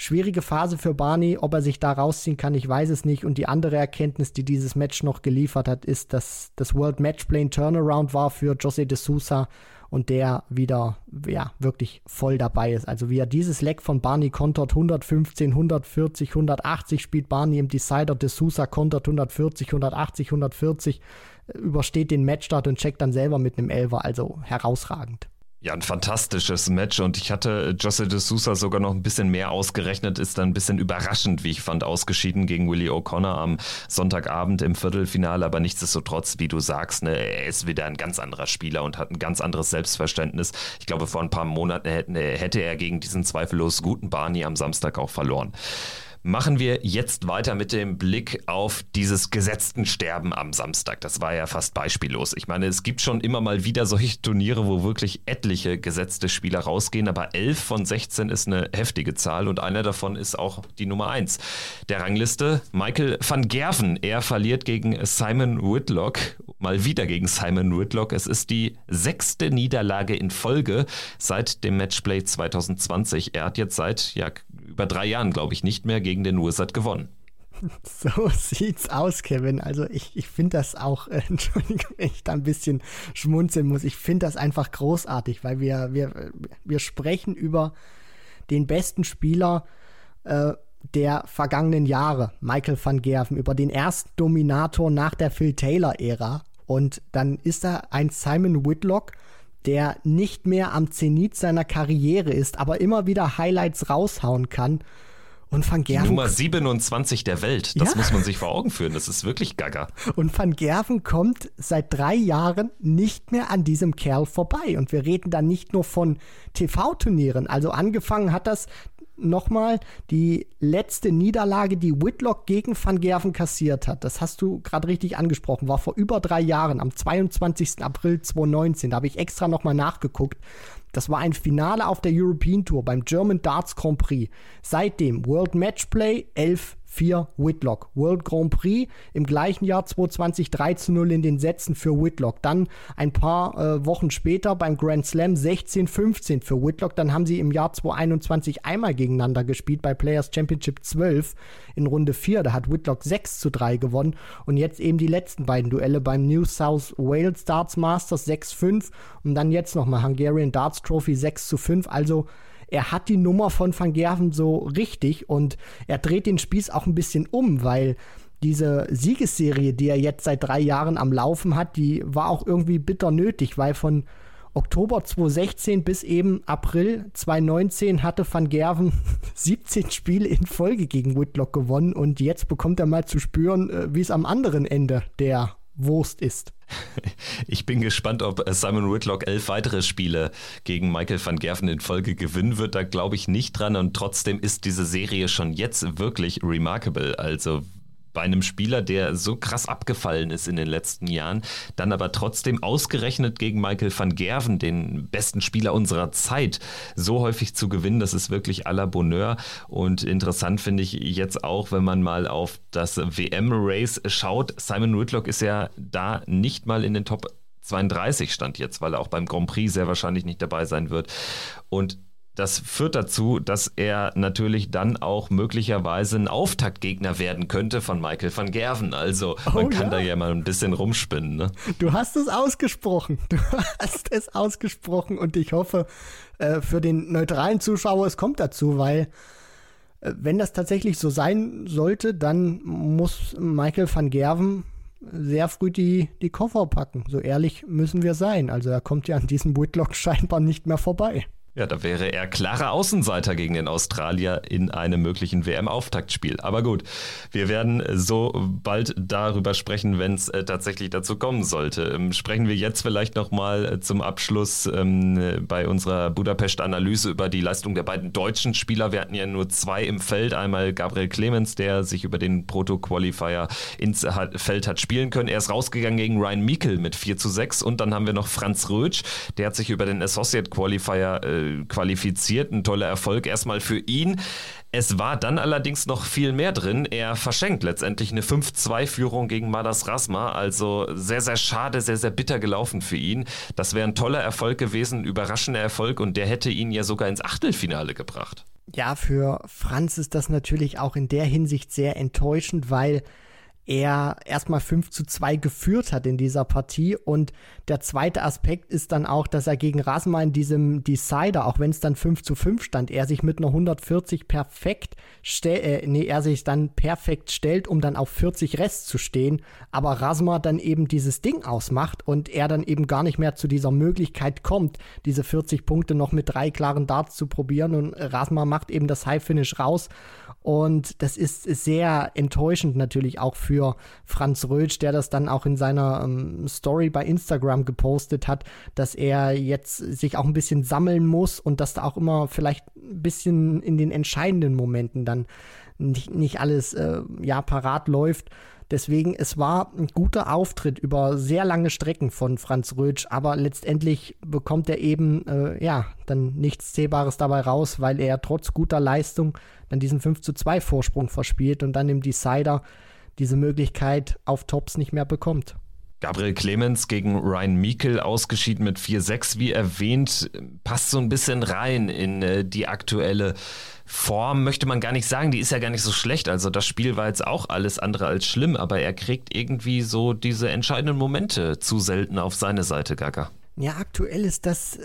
Schwierige Phase für Barney, ob er sich da rausziehen kann, ich weiß es nicht. Und die andere Erkenntnis, die dieses Match noch geliefert hat, ist, dass das World Matchplay Turnaround war für Jose de Sousa und der wieder ja wirklich voll dabei ist. Also wie er dieses Leck von Barney kontert, 115, 140, 180 spielt Barney im Decider, de Sousa kontert 140, 180, 140, übersteht den Matchstart und checkt dann selber mit einem Elver, also herausragend. Ja, ein fantastisches Match und ich hatte Jose de Sousa sogar noch ein bisschen mehr ausgerechnet, ist dann ein bisschen überraschend, wie ich fand, ausgeschieden gegen Willie O'Connor am Sonntagabend im Viertelfinale, aber nichtsdestotrotz, wie du sagst, ne, er ist wieder ein ganz anderer Spieler und hat ein ganz anderes Selbstverständnis. Ich glaube, vor ein paar Monaten hätte er gegen diesen zweifellos guten Barney am Samstag auch verloren. Machen wir jetzt weiter mit dem Blick auf dieses gesetzten Sterben am Samstag. Das war ja fast beispiellos. Ich meine, es gibt schon immer mal wieder solche Turniere, wo wirklich etliche gesetzte Spieler rausgehen, aber 11 von 16 ist eine heftige Zahl und einer davon ist auch die Nummer 1 der Rangliste. Michael van Gerven, er verliert gegen Simon Whitlock, mal wieder gegen Simon Whitlock. Es ist die sechste Niederlage in Folge seit dem Matchplay 2020. Er hat jetzt seit ja, über drei Jahren, glaube ich, nicht mehr gegen den USAT gewonnen. [LAUGHS] So sieht's aus, Kevin. Also ich, ich finde das auch, äh, [LAUGHS] Entschuldigung, wenn ich da ein bisschen schmunzeln muss. Ich finde das einfach großartig, weil wir, wir, wir sprechen über den besten Spieler äh, der vergangenen Jahre, Michael van Gerven, über den ersten Dominator nach der Phil Taylor-Ära. Und dann ist da ein Simon Whitlock, der nicht mehr am Zenit seiner Karriere ist, aber immer wieder Highlights raushauen kann. Und Van Gerven. Die Nummer 27 der Welt, das ja. muss man sich vor Augen führen. Das ist wirklich gaga. Und Van Gerven kommt seit drei Jahren nicht mehr an diesem Kerl vorbei. Und wir reden dann nicht nur von TV-Turnieren. Also angefangen hat das nochmal die letzte Niederlage, die Whitlock gegen Van Gerven kassiert hat. Das hast du gerade richtig angesprochen. War vor über drei Jahren, am 22. April 2019. Da habe ich extra nochmal nachgeguckt. Das war ein Finale auf der European Tour beim German Darts Grand Prix. Seitdem World Matchplay 11 4 Whitlock. World Grand Prix im gleichen Jahr 2020 3 zu 0 in den Sätzen für Whitlock. Dann ein paar äh, Wochen später beim Grand Slam 16-15 für Whitlock. Dann haben sie im Jahr 2021 einmal gegeneinander gespielt bei Players Championship 12 in Runde 4. Da hat Whitlock 6 zu 3 gewonnen. Und jetzt eben die letzten beiden Duelle beim New South Wales Darts Masters 6-5 und dann jetzt nochmal Hungarian Darts Trophy 6 zu 5. Also er hat die Nummer von Van Gerven so richtig und er dreht den Spieß auch ein bisschen um, weil diese Siegesserie, die er jetzt seit drei Jahren am Laufen hat, die war auch irgendwie bitter nötig, weil von Oktober 2016 bis eben April 2019 hatte Van Gerven [LAUGHS] 17 Spiele in Folge gegen Whitlock gewonnen und jetzt bekommt er mal zu spüren, äh, wie es am anderen Ende der Wurst ist. [LAUGHS] Ich bin gespannt, ob Simon Whitlock elf weitere Spiele gegen Michael van Gerven in Folge gewinnen wird. Da glaube ich nicht dran und trotzdem ist diese Serie schon jetzt wirklich remarkable. Also bei einem Spieler, der so krass abgefallen ist in den letzten Jahren, dann aber trotzdem ausgerechnet gegen Michael van Gerven, den besten Spieler unserer Zeit, so häufig zu gewinnen, das ist wirklich à la Bonheur. Und interessant finde ich jetzt auch, wenn man mal auf das WM-Race schaut, Simon Whitlock ist ja da nicht mal in den Top 32 stand jetzt, weil er auch beim Grand Prix sehr wahrscheinlich nicht dabei sein wird. Und das führt dazu, dass er natürlich dann auch möglicherweise ein Auftaktgegner werden könnte von Michael van Gerven. Also man oh, kann ja. da ja mal ein bisschen rumspinnen. Ne? Du hast es ausgesprochen. Du hast es ausgesprochen und ich hoffe äh, für den neutralen Zuschauer, es kommt dazu, weil äh, wenn das tatsächlich so sein sollte, dann muss Michael van Gerven sehr früh die, die Koffer packen. So ehrlich müssen wir sein. Also er kommt ja an diesem Whitlock scheinbar nicht mehr vorbei. Ja, da wäre er klarer Außenseiter gegen den Australier in einem möglichen WM-Auftaktspiel. Aber gut, wir werden so bald darüber sprechen, wenn es äh, tatsächlich dazu kommen sollte. Ähm, sprechen wir jetzt vielleicht nochmal äh, zum Abschluss ähm, bei unserer Budapest-Analyse über die Leistung der beiden deutschen Spieler. Wir hatten ja nur zwei im Feld. Einmal Gabriel Clemens, der sich über den Proto-Qualifier ins Feld hat spielen können. Er ist rausgegangen gegen Ryan Meikle mit 4 zu 6. Und dann haben wir noch Franz Rötsch, der hat sich über den Associate Qualifier äh, qualifiziert. Ein toller Erfolg erstmal für ihn. Es war dann allerdings noch viel mehr drin. Er verschenkt letztendlich eine 5-2-Führung gegen Madas Rasma. Also sehr, sehr schade, sehr, sehr bitter gelaufen für ihn. Das wäre ein toller Erfolg gewesen, ein überraschender Erfolg und der hätte ihn ja sogar ins Achtelfinale gebracht. Ja, für Franz ist das natürlich auch in der Hinsicht sehr enttäuschend, weil er erstmal 5 zu 2 geführt hat in dieser Partie. Und der zweite Aspekt ist dann auch, dass er gegen Rasma in diesem Decider, auch wenn es dann 5 zu 5 stand, er sich mit einer 140 perfekt stellt, äh, nee, er sich dann perfekt stellt, um dann auf 40 Rest zu stehen. Aber Rasma dann eben dieses Ding ausmacht und er dann eben gar nicht mehr zu dieser Möglichkeit kommt, diese 40 Punkte noch mit drei klaren Darts zu probieren. Und Rasma macht eben das High Finish raus. Und das ist sehr enttäuschend natürlich auch für Franz Rötsch, der das dann auch in seiner ähm, Story bei Instagram gepostet hat, dass er jetzt sich auch ein bisschen sammeln muss und dass da auch immer vielleicht ein bisschen in den entscheidenden Momenten dann nicht, nicht alles äh, ja parat läuft. Deswegen, es war ein guter Auftritt über sehr lange Strecken von Franz Rötsch, aber letztendlich bekommt er eben, äh, ja, dann nichts Zählbares dabei raus, weil er trotz guter Leistung dann diesen 5 zu 2 Vorsprung verspielt und dann im Decider diese Möglichkeit auf Tops nicht mehr bekommt. Gabriel Clemens gegen Ryan Meikle ausgeschieden mit 4-6, wie erwähnt, passt so ein bisschen rein in äh, die aktuelle Form, möchte man gar nicht sagen, die ist ja gar nicht so schlecht. Also das Spiel war jetzt auch alles andere als schlimm, aber er kriegt irgendwie so diese entscheidenden Momente zu selten auf seine Seite, Gaga. Ja, aktuell ist das äh,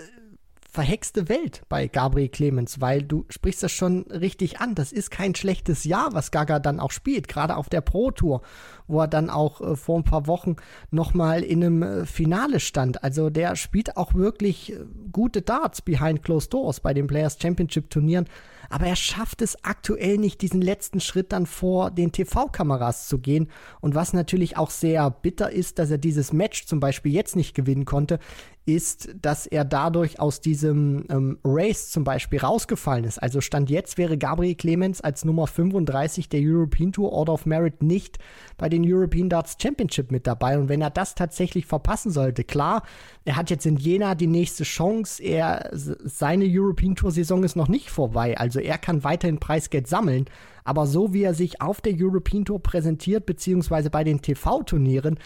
verhexte Welt bei Gabriel Clemens, weil du sprichst das schon richtig an. Das ist kein schlechtes Jahr, was Gaga dann auch spielt, gerade auf der Pro Tour, wo er dann auch äh, vor ein paar Wochen nochmal in einem äh, Finale stand. Also der spielt auch wirklich äh, gute Darts behind closed doors bei den Players Championship Turnieren aber er schafft es aktuell nicht, diesen letzten Schritt dann vor den TV-Kameras zu gehen. Und was natürlich auch sehr bitter ist, dass er dieses Match zum Beispiel jetzt nicht gewinnen konnte, ist, dass er dadurch aus diesem ähm, Race zum Beispiel rausgefallen ist. Also Stand jetzt wäre Gabriel Clemens als Nummer 35 der European Tour Order of Merit nicht bei den European Darts Championship mit dabei. Und wenn er das tatsächlich verpassen sollte, klar, er hat jetzt in Jena die nächste Chance. Er, seine European Tour Saison ist noch nicht vorbei. Also er kann weiterhin Preisgeld sammeln. Aber so wie er sich auf der European Tour präsentiert, beziehungsweise bei den TV-Turnieren,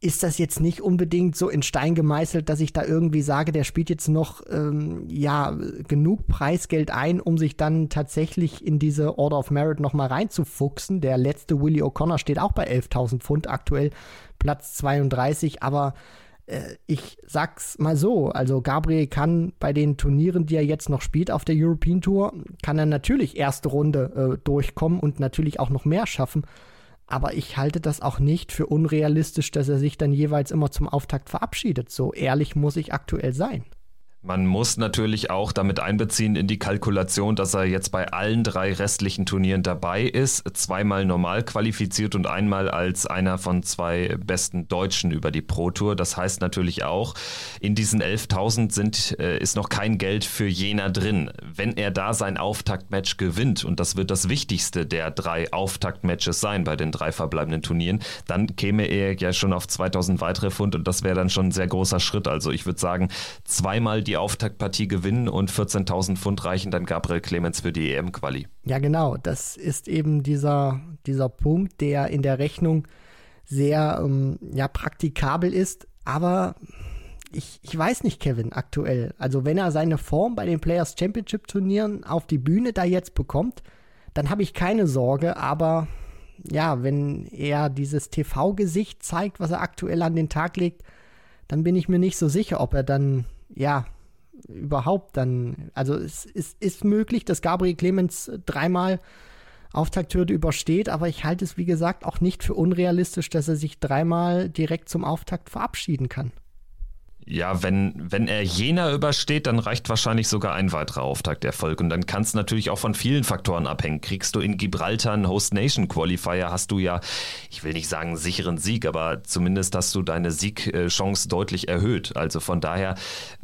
ist das jetzt nicht unbedingt so in Stein gemeißelt, dass ich da irgendwie sage, der spielt jetzt noch ähm, ja genug Preisgeld ein, um sich dann tatsächlich in diese Order of Merit nochmal reinzufuchsen. Der letzte Willie O'Connor steht auch bei 11.000 Pfund aktuell, Platz 32, aber äh, ich sag's mal so, also Gabriel kann bei den Turnieren, die er jetzt noch spielt auf der European Tour, kann er natürlich erste Runde äh, durchkommen und natürlich auch noch mehr schaffen aber ich halte das auch nicht für unrealistisch, dass er sich dann jeweils immer zum Auftakt verabschiedet. So ehrlich muss ich aktuell sein. Man muss natürlich auch damit einbeziehen in die Kalkulation, dass er jetzt bei allen drei restlichen Turnieren dabei ist, zweimal normal qualifiziert und einmal als einer von zwei besten Deutschen über die Pro Tour. Das heißt natürlich auch, in diesen 11.000 sind äh, ist noch kein Geld für Jena drin. Wenn er da sein Auftaktmatch gewinnt und das wird das wichtigste der drei Auftaktmatches sein bei den drei verbleibenden Turnieren, dann käme er ja schon auf 2.000 weitere Pfund und das wäre dann schon ein sehr großer Schritt. Also ich würde sagen, zweimal die die Auftaktpartie gewinnen und 14.000 Pfund reichen dann Gabriel Clemens für die EM-Quali. Ja, genau. Das ist eben dieser, dieser Punkt, der in der Rechnung sehr ähm, ja, praktikabel ist. Aber ich, ich weiß nicht, Kevin, aktuell. Also, wenn er seine Form bei den Players Championship Turnieren auf die Bühne da jetzt bekommt, dann habe ich keine Sorge. Aber ja, wenn er dieses TV-Gesicht zeigt, was er aktuell an den Tag legt, dann bin ich mir nicht so sicher, ob er dann ja überhaupt dann, also es, es ist möglich, dass Gabriel Clemens dreimal Auftakthürde übersteht, aber ich halte es, wie gesagt, auch nicht für unrealistisch, dass er sich dreimal direkt zum Auftakt verabschieden kann. Ja, wenn, wenn er Jena übersteht, dann reicht wahrscheinlich sogar ein weiterer Auftakterfolg. Und dann kann es natürlich auch von vielen Faktoren abhängen. Kriegst du in Gibraltar einen Host Nation Qualifier, hast du ja, ich will nicht sagen einen sicheren Sieg, aber zumindest hast du deine Siegchance deutlich erhöht. Also von daher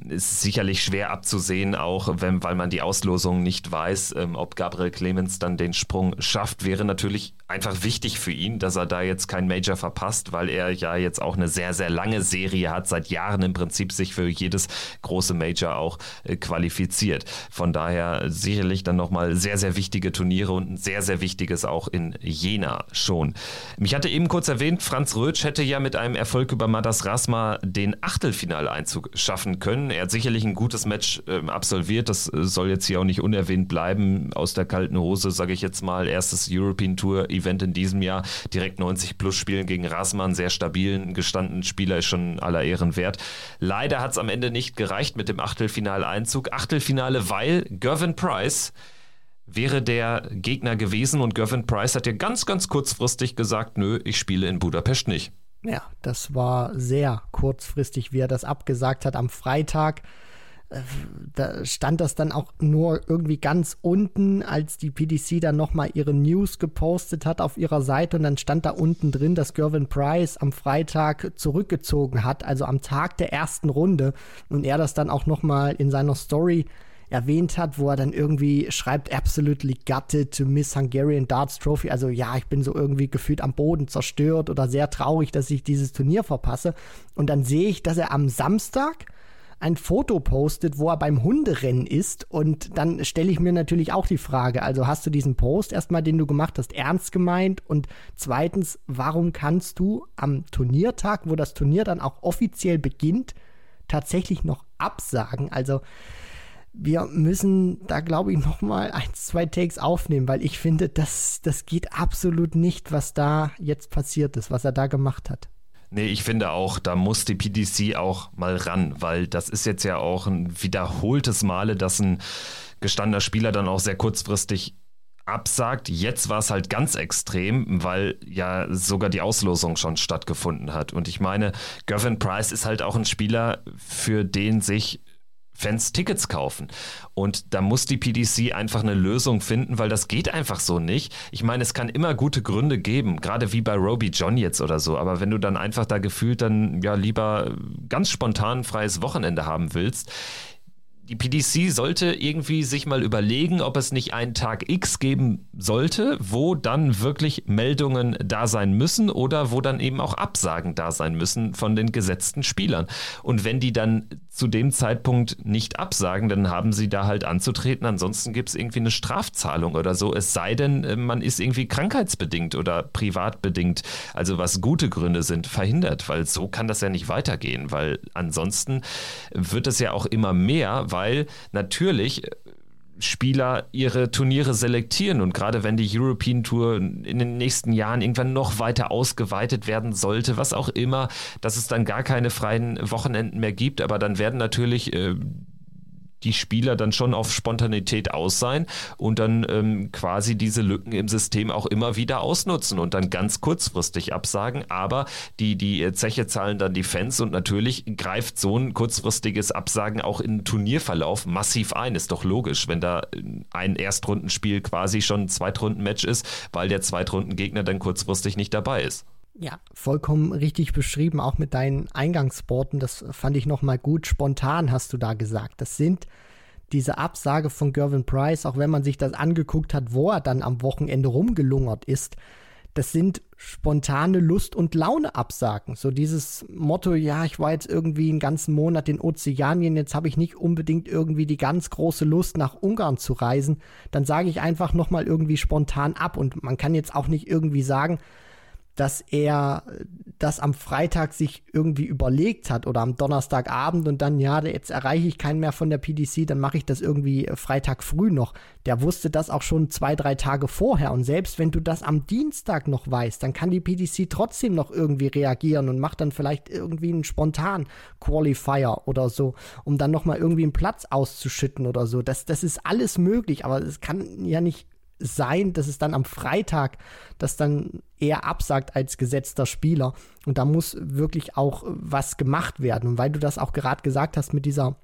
ist es sicherlich schwer abzusehen, auch wenn, weil man die Auslosung nicht weiß, ähm, ob Gabriel Clemens dann den Sprung schafft, wäre natürlich einfach wichtig für ihn, dass er da jetzt kein Major verpasst, weil er ja jetzt auch eine sehr, sehr lange Serie hat, seit Jahren im Prinzip sich für jedes große Major auch äh, qualifiziert. Von daher sicherlich dann nochmal sehr, sehr wichtige Turniere und ein sehr, sehr wichtiges auch in Jena schon. Mich hatte eben kurz erwähnt, Franz Rötsch hätte ja mit einem Erfolg über Madas Rasma den Achtelfinaleinzug schaffen können. Er hat sicherlich ein gutes Match äh, absolviert, das äh, soll jetzt hier auch nicht unerwähnt bleiben. Aus der kalten Hose, sage ich jetzt mal, erstes European Tour Event in diesem Jahr. Direkt 90 plus spielen gegen Rasman, sehr stabilen, gestandenen Spieler, ist schon aller Ehren wert. Leider hat es am Ende nicht gereicht mit dem Achtelfinaleinzug. Achtelfinale, weil Gervin Price wäre der Gegner gewesen und Gervin Price hat ja ganz, ganz kurzfristig gesagt, nö, ich spiele in Budapest nicht. Ja, das war sehr kurzfristig, wie er das abgesagt hat am Freitag da stand das dann auch nur irgendwie ganz unten, als die PDC dann nochmal ihre News gepostet hat auf ihrer Seite und dann stand da unten drin, dass Gervin Price am Freitag zurückgezogen hat, also am Tag der ersten Runde und er das dann auch nochmal in seiner Story erwähnt hat, wo er dann irgendwie schreibt, absolutely gutted to miss Hungarian Darts Trophy. Also ja, ich bin so irgendwie gefühlt am Boden zerstört oder sehr traurig, dass ich dieses Turnier verpasse. Und dann sehe ich, dass er am Samstag ein Foto postet, wo er beim Hunderennen ist. Und dann stelle ich mir natürlich auch die Frage, also hast du diesen Post erstmal, den du gemacht hast, ernst gemeint? Und zweitens, warum kannst du am Turniertag, wo das Turnier dann auch offiziell beginnt, tatsächlich noch absagen? Also wir müssen da, glaube ich, nochmal ein, zwei Takes aufnehmen, weil ich finde, das, das geht absolut nicht, was da jetzt passiert ist, was er da gemacht hat. Nee, ich finde auch, da muss die PDC auch mal ran, weil das ist jetzt ja auch ein wiederholtes Male, dass ein gestandener Spieler dann auch sehr kurzfristig absagt. Jetzt war es halt ganz extrem, weil ja sogar die Auslosung schon stattgefunden hat. Und ich meine, Gavin Price ist halt auch ein Spieler, für den sich Fans Tickets kaufen. Und da muss die PDC einfach eine Lösung finden, weil das geht einfach so nicht. Ich meine, es kann immer gute Gründe geben, gerade wie bei Roby John jetzt oder so. Aber wenn du dann einfach da gefühlt dann ja lieber ganz spontan freies Wochenende haben willst, die PDC sollte irgendwie sich mal überlegen, ob es nicht einen Tag X geben sollte, wo dann wirklich Meldungen da sein müssen oder wo dann eben auch Absagen da sein müssen von den gesetzten Spielern. Und wenn die dann zu dem Zeitpunkt nicht absagen, dann haben sie da halt anzutreten. Ansonsten gibt es irgendwie eine Strafzahlung oder so. Es sei denn, äh, man ist irgendwie krankheitsbedingt oder privatbedingt, also was gute Gründe sind, verhindert, weil so kann das ja nicht weitergehen, weil ansonsten wird es ja auch immer mehr, weil weil natürlich äh, Spieler ihre Turniere selektieren und gerade wenn die European Tour in den nächsten Jahren irgendwann noch weiter ausgeweitet werden sollte, was auch immer, dass es dann gar keine freien Wochenenden mehr gibt, aber dann werden natürlich äh, die Spieler dann schon auf Spontanität aus sein und dann ähm, quasi diese Lücken im System auch immer wieder ausnutzen und dann ganz kurzfristig absagen. Aber die, die Zeche zahlen dann die Fans und natürlich greift so ein kurzfristiges Absagen auch in Turnierverlauf massiv ein. Ist doch logisch, wenn da ein Erstrundenspiel quasi schon ein Zweitrundenmatch ist, weil der Zweitrundengegner dann kurzfristig nicht dabei ist. Ja, vollkommen richtig beschrieben, auch mit deinen Eingangsworten. Das fand ich nochmal gut. Spontan hast du da gesagt. Das sind diese Absage von Gervin Price, auch wenn man sich das angeguckt hat, wo er dann am Wochenende rumgelungert ist. Das sind spontane Lust- und Laune-Absagen. So dieses Motto, ja, ich war jetzt irgendwie einen ganzen Monat in Ozeanien, jetzt habe ich nicht unbedingt irgendwie die ganz große Lust, nach Ungarn zu reisen. Dann sage ich einfach nochmal irgendwie spontan ab. Und man kann jetzt auch nicht irgendwie sagen, dass er das am Freitag sich irgendwie überlegt hat oder am Donnerstagabend und dann, ja, jetzt erreiche ich keinen mehr von der PDC, dann mache ich das irgendwie Freitag früh noch. Der wusste das auch schon zwei, drei Tage vorher. Und selbst wenn du das am Dienstag noch weißt, dann kann die PDC trotzdem noch irgendwie reagieren und macht dann vielleicht irgendwie einen spontan Qualifier oder so, um dann nochmal irgendwie einen Platz auszuschütten oder so. Das, das ist alles möglich, aber es kann ja nicht sein, dass es dann am Freitag das dann eher absagt als gesetzter Spieler. Und da muss wirklich auch was gemacht werden. Und weil du das auch gerade gesagt hast mit dieser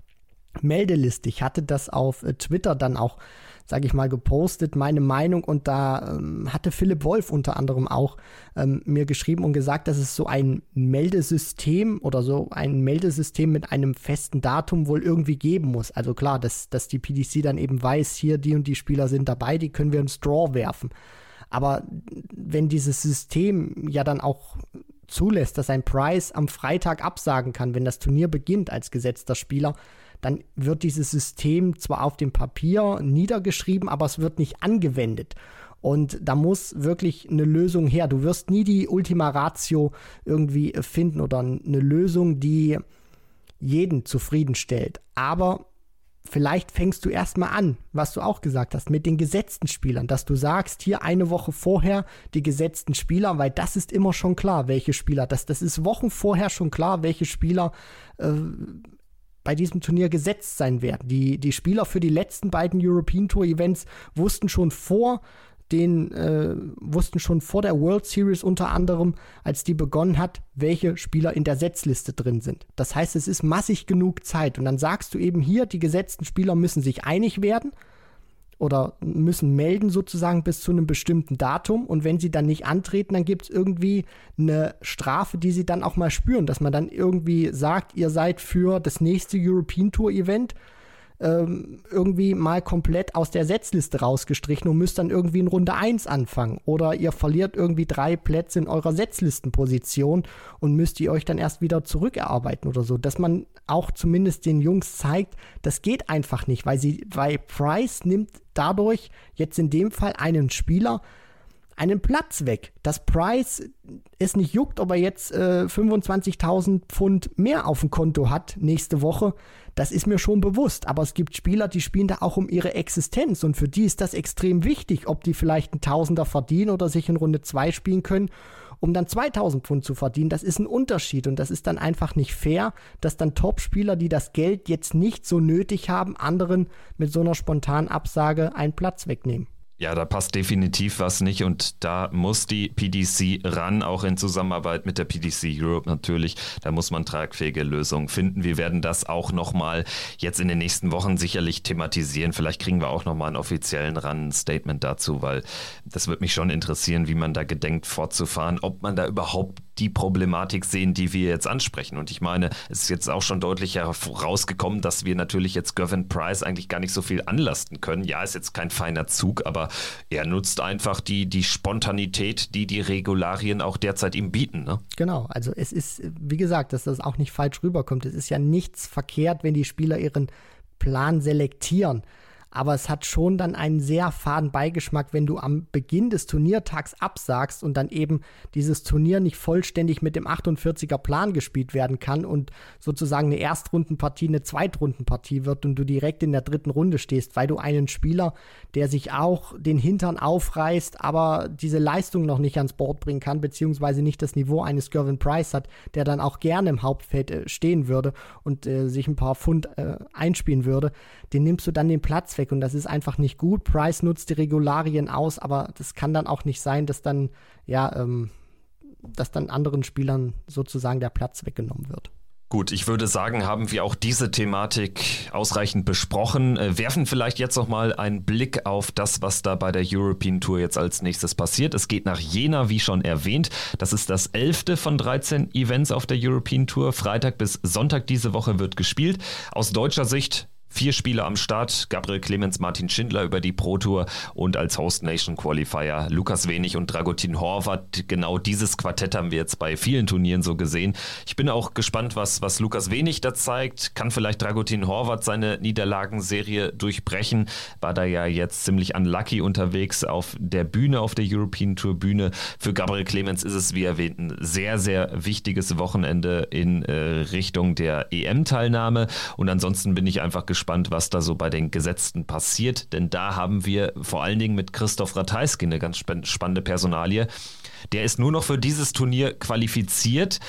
Meldeliste, ich hatte das auf äh, Twitter dann auch sage ich mal, gepostet, meine Meinung. Und da ähm, hatte Philipp Wolf unter anderem auch ähm, mir geschrieben und gesagt, dass es so ein Meldesystem oder so ein Meldesystem mit einem festen Datum wohl irgendwie geben muss. Also klar, dass, dass die PDC dann eben weiß, hier die und die Spieler sind dabei, die können wir ins Draw werfen. Aber wenn dieses System ja dann auch zulässt, dass ein Price am Freitag absagen kann, wenn das Turnier beginnt als gesetzter Spieler, dann wird dieses System zwar auf dem Papier niedergeschrieben, aber es wird nicht angewendet. Und da muss wirklich eine Lösung her. Du wirst nie die Ultima Ratio irgendwie finden oder eine Lösung, die jeden zufriedenstellt. Aber vielleicht fängst du erstmal an, was du auch gesagt hast, mit den gesetzten Spielern, dass du sagst, hier eine Woche vorher die gesetzten Spieler, weil das ist immer schon klar, welche Spieler, das, das ist Wochen vorher schon klar, welche Spieler äh, bei diesem Turnier gesetzt sein werden. Die, die Spieler für die letzten beiden European Tour Events wussten schon vor den äh, wussten schon vor der World Series unter anderem, als die begonnen hat, welche Spieler in der Setzliste drin sind. Das heißt, es ist massig genug Zeit. Und dann sagst du eben hier, die gesetzten Spieler müssen sich einig werden oder müssen melden sozusagen bis zu einem bestimmten Datum. Und wenn sie dann nicht antreten, dann gibt es irgendwie eine Strafe, die sie dann auch mal spüren, dass man dann irgendwie sagt, ihr seid für das nächste European Tour Event ähm, irgendwie mal komplett aus der Setzliste rausgestrichen und müsst dann irgendwie in Runde 1 anfangen. Oder ihr verliert irgendwie drei Plätze in eurer Setzlistenposition und müsst ihr euch dann erst wieder zurückerarbeiten oder so. Dass man auch zumindest den Jungs zeigt, das geht einfach nicht, weil sie, weil Price nimmt dadurch jetzt in dem Fall einen Spieler, einen Platz weg. Dass Price es nicht juckt, ob er jetzt äh, 25.000 Pfund mehr auf dem Konto hat nächste Woche, das ist mir schon bewusst. Aber es gibt Spieler, die spielen da auch um ihre Existenz und für die ist das extrem wichtig, ob die vielleicht einen Tausender verdienen oder sich in Runde 2 spielen können, um dann 2000 Pfund zu verdienen. Das ist ein Unterschied und das ist dann einfach nicht fair, dass dann Top-Spieler, die das Geld jetzt nicht so nötig haben, anderen mit so einer spontanen Absage einen Platz wegnehmen. Ja, da passt definitiv was nicht und da muss die PDC ran, auch in Zusammenarbeit mit der PDC Europe natürlich. Da muss man tragfähige Lösungen finden. Wir werden das auch nochmal jetzt in den nächsten Wochen sicherlich thematisieren. Vielleicht kriegen wir auch nochmal einen offiziellen Run-Statement dazu, weil das wird mich schon interessieren, wie man da gedenkt fortzufahren, ob man da überhaupt die Problematik sehen, die wir jetzt ansprechen. Und ich meine, es ist jetzt auch schon deutlich herausgekommen, dass wir natürlich jetzt Gavin Price eigentlich gar nicht so viel anlasten können. Ja, ist jetzt kein feiner Zug, aber er nutzt einfach die, die Spontanität, die die Regularien auch derzeit ihm bieten. Ne? Genau, also es ist, wie gesagt, dass das auch nicht falsch rüberkommt. Es ist ja nichts verkehrt, wenn die Spieler ihren Plan selektieren aber es hat schon dann einen sehr faden Beigeschmack, wenn du am Beginn des Turniertags absagst und dann eben dieses Turnier nicht vollständig mit dem 48er Plan gespielt werden kann und sozusagen eine Erstrundenpartie eine Zweitrundenpartie wird und du direkt in der dritten Runde stehst, weil du einen Spieler, der sich auch den Hintern aufreißt, aber diese Leistung noch nicht ans Board bringen kann, beziehungsweise nicht das Niveau eines Gervin Price hat, der dann auch gerne im Hauptfeld äh, stehen würde und äh, sich ein paar Pfund äh, einspielen würde, den nimmst du dann den Platz weg und das ist einfach nicht gut. Price nutzt die Regularien aus, aber das kann dann auch nicht sein, dass dann, ja, ähm, dass dann anderen Spielern sozusagen der Platz weggenommen wird. Gut, ich würde sagen, haben wir auch diese Thematik ausreichend besprochen. Äh, werfen vielleicht jetzt noch mal einen Blick auf das, was da bei der European Tour jetzt als nächstes passiert. Es geht nach Jena, wie schon erwähnt. Das ist das elfte von 13 Events auf der European Tour. Freitag bis Sonntag diese Woche wird gespielt. Aus deutscher Sicht Vier Spieler am Start, Gabriel Clemens, Martin Schindler über die Pro Tour und als Host Nation Qualifier Lukas Wenig und Dragutin Horvath. Genau dieses Quartett haben wir jetzt bei vielen Turnieren so gesehen. Ich bin auch gespannt, was, was Lukas Wenig da zeigt. Kann vielleicht Dragutin Horvath seine Niederlagenserie durchbrechen? War da ja jetzt ziemlich unlucky unterwegs auf der Bühne, auf der European Tour Bühne. Für Gabriel Clemens ist es, wie erwähnt, ein sehr, sehr wichtiges Wochenende in äh, Richtung der EM-Teilnahme. Und ansonsten bin ich einfach gespannt, gespannt, was da so bei den Gesetzten passiert, denn da haben wir vor allen Dingen mit Christoph Ratajski eine ganz spannende Personalie. Der ist nur noch für dieses Turnier qualifiziert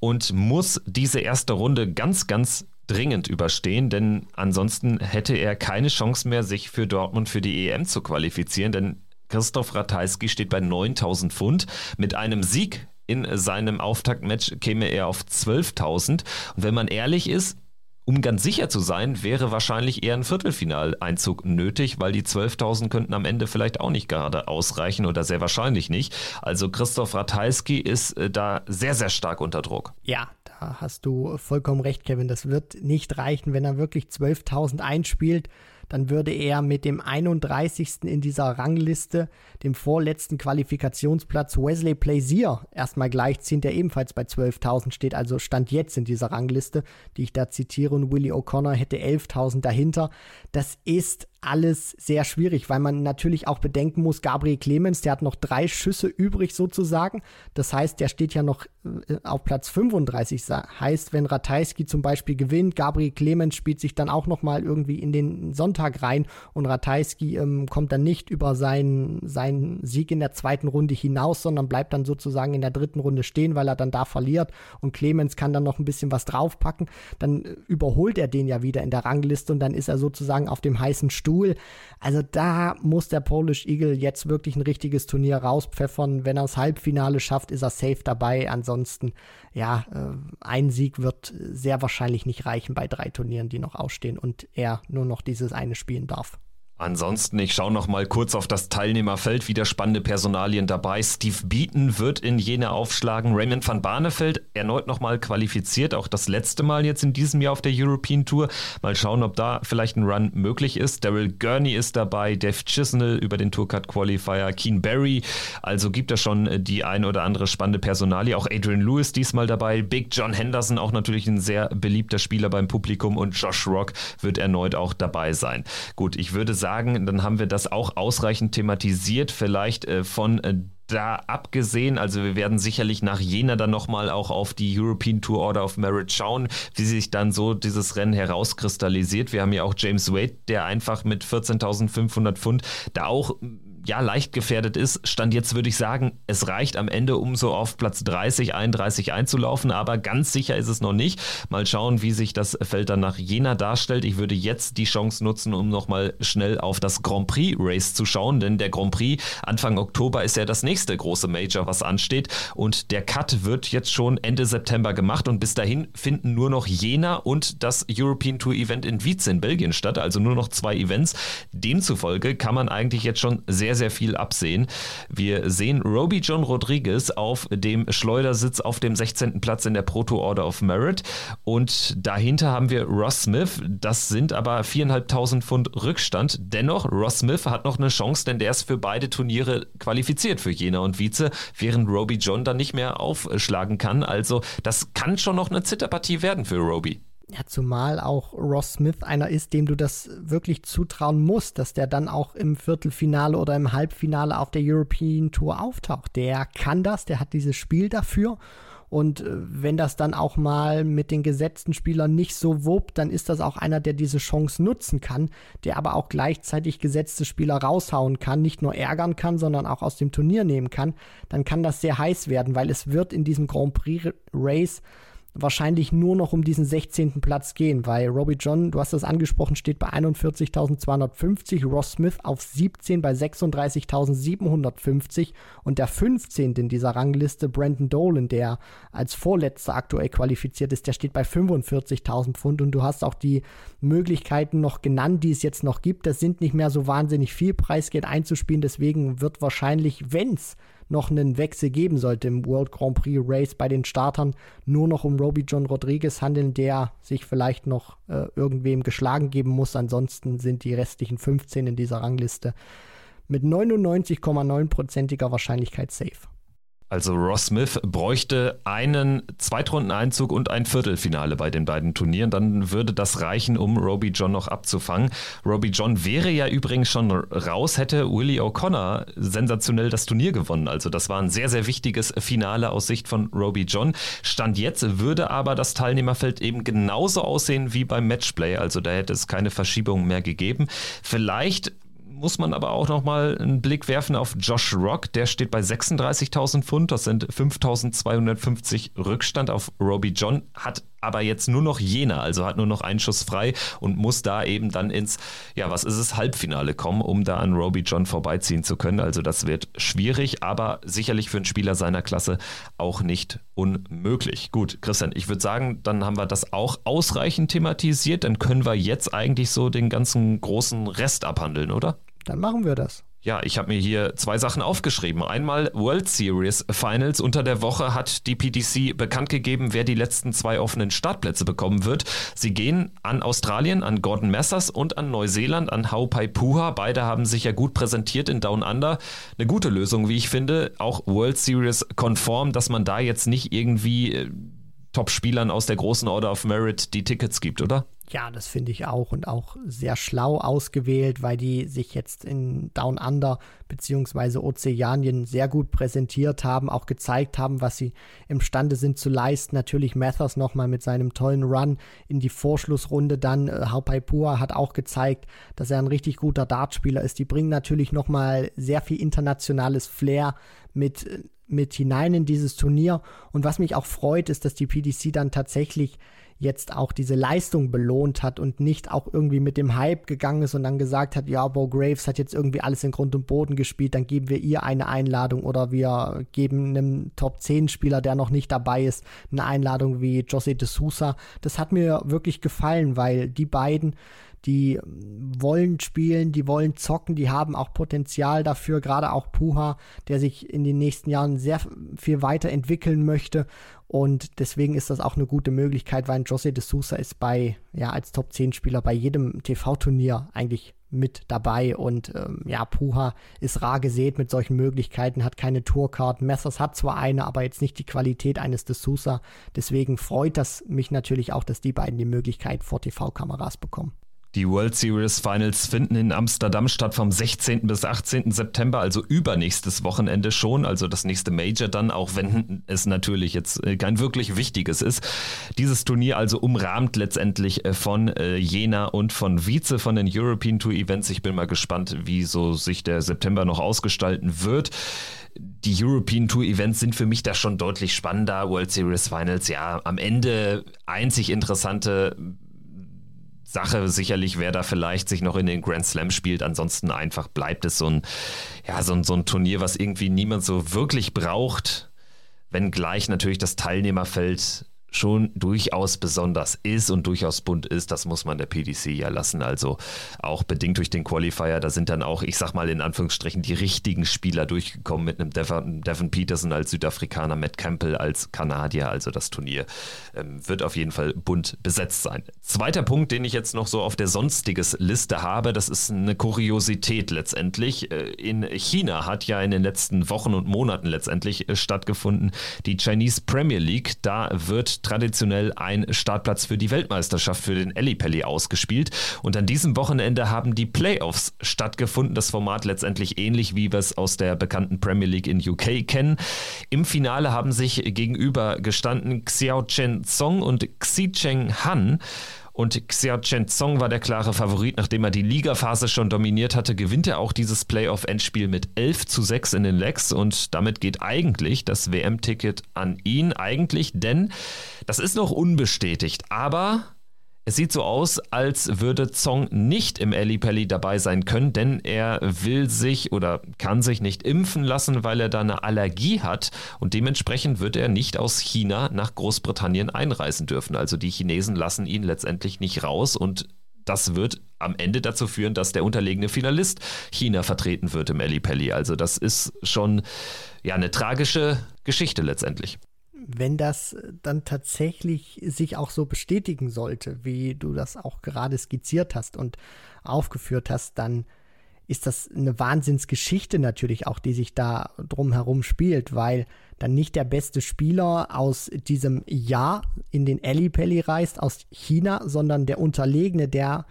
und muss diese erste Runde ganz, ganz dringend überstehen, denn ansonsten hätte er keine Chance mehr, sich für Dortmund für die EM zu qualifizieren, denn Christoph Ratajski steht bei 9000 Pfund. Mit einem Sieg in seinem Auftaktmatch käme er auf 12.000. Und wenn man ehrlich ist, um ganz sicher zu sein, wäre wahrscheinlich eher ein Viertelfinaleinzug nötig, weil die 12.000 könnten am Ende vielleicht auch nicht gerade ausreichen oder sehr wahrscheinlich nicht. Also Christoph Ratajski ist äh, da sehr, sehr stark unter Druck. Ja, da hast du vollkommen recht, Kevin. Das wird nicht reichen, wenn er wirklich 12.000 einspielt dann würde er mit dem 31. in dieser Rangliste, dem vorletzten Qualifikationsplatz Wesley Plaisir, erstmal gleichziehen, der ebenfalls bei 12.000 steht, also stand jetzt in dieser Rangliste, die ich da zitiere, und Willie O'Connor hätte 11.000 dahinter. Das ist alles sehr schwierig, weil man natürlich auch bedenken muss, Gabriel Clemens, der hat noch drei Schüsse übrig sozusagen. Das heißt, der steht ja noch äh, auf Platz 35. Heißt, wenn Ratajski zum Beispiel gewinnt, Gabriel Clemens spielt sich dann auch nochmal irgendwie in den Sonntag rein und Ratajski ähm, kommt dann nicht über seinen, seinen Sieg in der zweiten Runde hinaus, sondern bleibt dann sozusagen in der dritten Runde stehen, weil er dann da verliert und Clemens kann dann noch ein bisschen was draufpacken. Dann äh, überholt er den ja wieder in der Rangliste und dann ist er sozusagen auf dem heißen Stuhl Stuhl. Also da muss der Polish Eagle jetzt wirklich ein richtiges Turnier rauspfeffern. Wenn er das Halbfinale schafft, ist er safe dabei. Ansonsten, ja, äh, ein Sieg wird sehr wahrscheinlich nicht reichen bei drei Turnieren, die noch ausstehen und er nur noch dieses eine spielen darf. Ansonsten, ich schaue noch mal kurz auf das Teilnehmerfeld, wieder spannende Personalien dabei. Steve Beaton wird in Jena aufschlagen. Raymond van Barneveld erneut noch mal qualifiziert, auch das letzte Mal jetzt in diesem Jahr auf der European Tour. Mal schauen, ob da vielleicht ein Run möglich ist. Daryl Gurney ist dabei, Dave Chisnell über den Tourcard Qualifier, Keen Barry. Also gibt es schon die ein oder andere spannende Personalie. Auch Adrian Lewis diesmal dabei. Big John Henderson, auch natürlich ein sehr beliebter Spieler beim Publikum. Und Josh Rock wird erneut auch dabei sein. Gut, ich würde sagen, sagen, dann haben wir das auch ausreichend thematisiert, vielleicht äh, von äh, da abgesehen, also wir werden sicherlich nach Jena dann nochmal auch auf die European Tour Order of Merit schauen, wie sich dann so dieses Rennen herauskristallisiert. Wir haben ja auch James Wade, der einfach mit 14.500 Pfund da auch ja leicht gefährdet ist. Stand jetzt würde ich sagen, es reicht am Ende, um so auf Platz 30, 31 einzulaufen, aber ganz sicher ist es noch nicht. Mal schauen, wie sich das Feld dann nach Jena darstellt. Ich würde jetzt die Chance nutzen, um nochmal schnell auf das Grand Prix Race zu schauen, denn der Grand Prix Anfang Oktober ist ja das nächste große Major, was ansteht und der Cut wird jetzt schon Ende September gemacht und bis dahin finden nur noch Jena und das European Tour Event in Wietze in Belgien statt, also nur noch zwei Events. Demzufolge kann man eigentlich jetzt schon sehr sehr, sehr viel absehen. Wir sehen Roby John Rodriguez auf dem Schleudersitz auf dem 16. Platz in der Proto Order of Merit und dahinter haben wir Ross Smith. Das sind aber 4.500 Pfund Rückstand. Dennoch, Ross Smith hat noch eine Chance, denn der ist für beide Turniere qualifiziert für Jena und Vize, während Roby John dann nicht mehr aufschlagen kann. Also das kann schon noch eine Zitterpartie werden für Roby. Ja, zumal auch Ross Smith einer ist, dem du das wirklich zutrauen musst, dass der dann auch im Viertelfinale oder im Halbfinale auf der European Tour auftaucht. Der kann das, der hat dieses Spiel dafür. Und äh, wenn das dann auch mal mit den gesetzten Spielern nicht so wuppt, dann ist das auch einer, der diese Chance nutzen kann, der aber auch gleichzeitig gesetzte Spieler raushauen kann, nicht nur ärgern kann, sondern auch aus dem Turnier nehmen kann. Dann kann das sehr heiß werden, weil es wird in diesem Grand Prix Race wahrscheinlich nur noch um diesen 16. Platz gehen, weil Robbie John, du hast das angesprochen, steht bei 41.250, Ross Smith auf 17 bei 36.750 und der 15. in dieser Rangliste, Brandon Dolan, der als Vorletzter aktuell qualifiziert ist, der steht bei 45.000 Pfund und du hast auch die Möglichkeiten noch genannt, die es jetzt noch gibt. Das sind nicht mehr so wahnsinnig viel Preisgeld einzuspielen, deswegen wird wahrscheinlich, wenn es noch einen Wechsel geben sollte im World Grand Prix Race bei den Startern, nur noch um Roby John Rodriguez handeln, der sich vielleicht noch äh, irgendwem geschlagen geben muss. Ansonsten sind die restlichen 15 in dieser Rangliste mit 99,9%iger Wahrscheinlichkeit safe. Also Ross Smith bräuchte einen Zweitrundeneinzug und ein Viertelfinale bei den beiden Turnieren. Dann würde das reichen, um Roby John noch abzufangen. Roby John wäre ja übrigens schon raus, hätte Willie O'Connor sensationell das Turnier gewonnen. Also das war ein sehr, sehr wichtiges Finale aus Sicht von Roby John. Stand jetzt würde aber das Teilnehmerfeld eben genauso aussehen wie beim Matchplay. Also da hätte es keine Verschiebung mehr gegeben. Vielleicht muss man aber auch nochmal einen Blick werfen auf Josh Rock. Der steht bei 36.000 Pfund. Das sind 5.250 Rückstand auf Roby John. Hat aber jetzt nur noch jener, also hat nur noch einen Schuss frei und muss da eben dann ins, ja, was ist es, Halbfinale kommen, um da an Roby John vorbeiziehen zu können. Also das wird schwierig, aber sicherlich für einen Spieler seiner Klasse auch nicht unmöglich. Gut, Christian, ich würde sagen, dann haben wir das auch ausreichend thematisiert. Dann können wir jetzt eigentlich so den ganzen großen Rest abhandeln, oder? Dann machen wir das. Ja, ich habe mir hier zwei Sachen aufgeschrieben. Einmal World Series Finals. Unter der Woche hat die PDC bekannt gegeben, wer die letzten zwei offenen Startplätze bekommen wird. Sie gehen an Australien, an Gordon Messers und an Neuseeland, an Haupai Puha. Beide haben sich ja gut präsentiert in Down Under. Eine gute Lösung, wie ich finde. Auch World Series konform, dass man da jetzt nicht irgendwie äh, Top-Spielern aus der großen Order of Merit die Tickets gibt, oder? Ja, das finde ich auch und auch sehr schlau ausgewählt, weil die sich jetzt in Down Under bzw. Ozeanien sehr gut präsentiert haben, auch gezeigt haben, was sie imstande sind zu leisten. Natürlich Mathers nochmal mit seinem tollen Run in die Vorschlussrunde dann. Äh, Haupaipua hat auch gezeigt, dass er ein richtig guter Dartspieler ist. Die bringen natürlich nochmal sehr viel internationales Flair mit mit hinein in dieses Turnier. Und was mich auch freut, ist, dass die PDC dann tatsächlich jetzt auch diese Leistung belohnt hat und nicht auch irgendwie mit dem Hype gegangen ist und dann gesagt hat, ja, Bo Graves hat jetzt irgendwie alles in Grund und Boden gespielt, dann geben wir ihr eine Einladung oder wir geben einem Top 10 Spieler, der noch nicht dabei ist, eine Einladung wie Jose de Sousa. Das hat mir wirklich gefallen, weil die beiden die wollen spielen, die wollen zocken, die haben auch Potenzial dafür, gerade auch Puha, der sich in den nächsten Jahren sehr viel weiterentwickeln möchte. Und deswegen ist das auch eine gute Möglichkeit, weil José de Sousa ist bei, ja, als Top 10 Spieler bei jedem TV-Turnier eigentlich mit dabei und ähm, ja, Puha ist rar gesät mit solchen Möglichkeiten, hat keine Tourcard. Messers hat zwar eine, aber jetzt nicht die Qualität eines de Sousa. Deswegen freut das mich natürlich auch, dass die beiden die Möglichkeit vor TV-Kameras bekommen. Die World Series Finals finden in Amsterdam statt vom 16. bis 18. September, also übernächstes Wochenende schon, also das nächste Major dann, auch wenn es natürlich jetzt äh, kein wirklich wichtiges ist. Dieses Turnier also umrahmt letztendlich äh, von äh, Jena und von Vize von den European Tour Events. Ich bin mal gespannt, wie so sich der September noch ausgestalten wird die European Tour Events sind für mich da schon deutlich spannender. World Series Finals, ja, am Ende einzig interessante Sache sicherlich, wer da vielleicht sich noch in den Grand Slam spielt. Ansonsten einfach bleibt es so ein, ja, so ein, so ein Turnier, was irgendwie niemand so wirklich braucht. Wenngleich natürlich das Teilnehmerfeld schon durchaus besonders ist und durchaus bunt ist, das muss man der PDC ja lassen. Also auch bedingt durch den Qualifier, da sind dann auch, ich sag mal in Anführungsstrichen, die richtigen Spieler durchgekommen mit einem Devon Peterson als Südafrikaner, Matt Campbell als Kanadier. Also das Turnier ähm, wird auf jeden Fall bunt besetzt sein. Zweiter Punkt, den ich jetzt noch so auf der Sonstiges Liste habe, das ist eine Kuriosität letztendlich. Äh, in China hat ja in den letzten Wochen und Monaten letztendlich äh, stattgefunden die Chinese Premier League. Da wird traditionell ein Startplatz für die Weltmeisterschaft für den Ellipelli ausgespielt. Und an diesem Wochenende haben die Playoffs stattgefunden. Das Format letztendlich ähnlich, wie wir es aus der bekannten Premier League in UK kennen. Im Finale haben sich gegenüber gestanden Xiao Chen Song und Xi Cheng Han. Und Xia Chen Zong war der klare Favorit, nachdem er die Ligaphase schon dominiert hatte, gewinnt er auch dieses Playoff-Endspiel mit 11 zu 6 in den Legs und damit geht eigentlich das WM-Ticket an ihn, eigentlich, denn das ist noch unbestätigt, aber es sieht so aus, als würde Zong nicht im Ali Pelli dabei sein können, denn er will sich oder kann sich nicht impfen lassen, weil er da eine Allergie hat und dementsprechend wird er nicht aus China nach Großbritannien einreisen dürfen. Also die Chinesen lassen ihn letztendlich nicht raus und das wird am Ende dazu führen, dass der unterlegene Finalist China vertreten wird im Ali Pelli. Also das ist schon ja eine tragische Geschichte letztendlich wenn das dann tatsächlich sich auch so bestätigen sollte, wie du das auch gerade skizziert hast und aufgeführt hast, dann ist das eine Wahnsinnsgeschichte natürlich auch, die sich da drumherum spielt, weil dann nicht der beste Spieler aus diesem Jahr in den Ellipelli reist aus China, sondern der Unterlegene, der,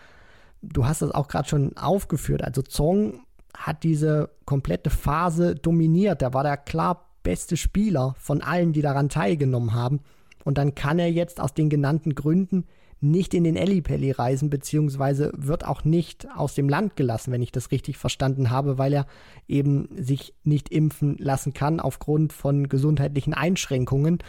du hast das auch gerade schon aufgeführt, also Zong hat diese komplette Phase dominiert, da war der klar beste Spieler von allen, die daran teilgenommen haben. Und dann kann er jetzt aus den genannten Gründen nicht in den Ellipelli reisen, beziehungsweise wird auch nicht aus dem Land gelassen, wenn ich das richtig verstanden habe, weil er eben sich nicht impfen lassen kann aufgrund von gesundheitlichen Einschränkungen,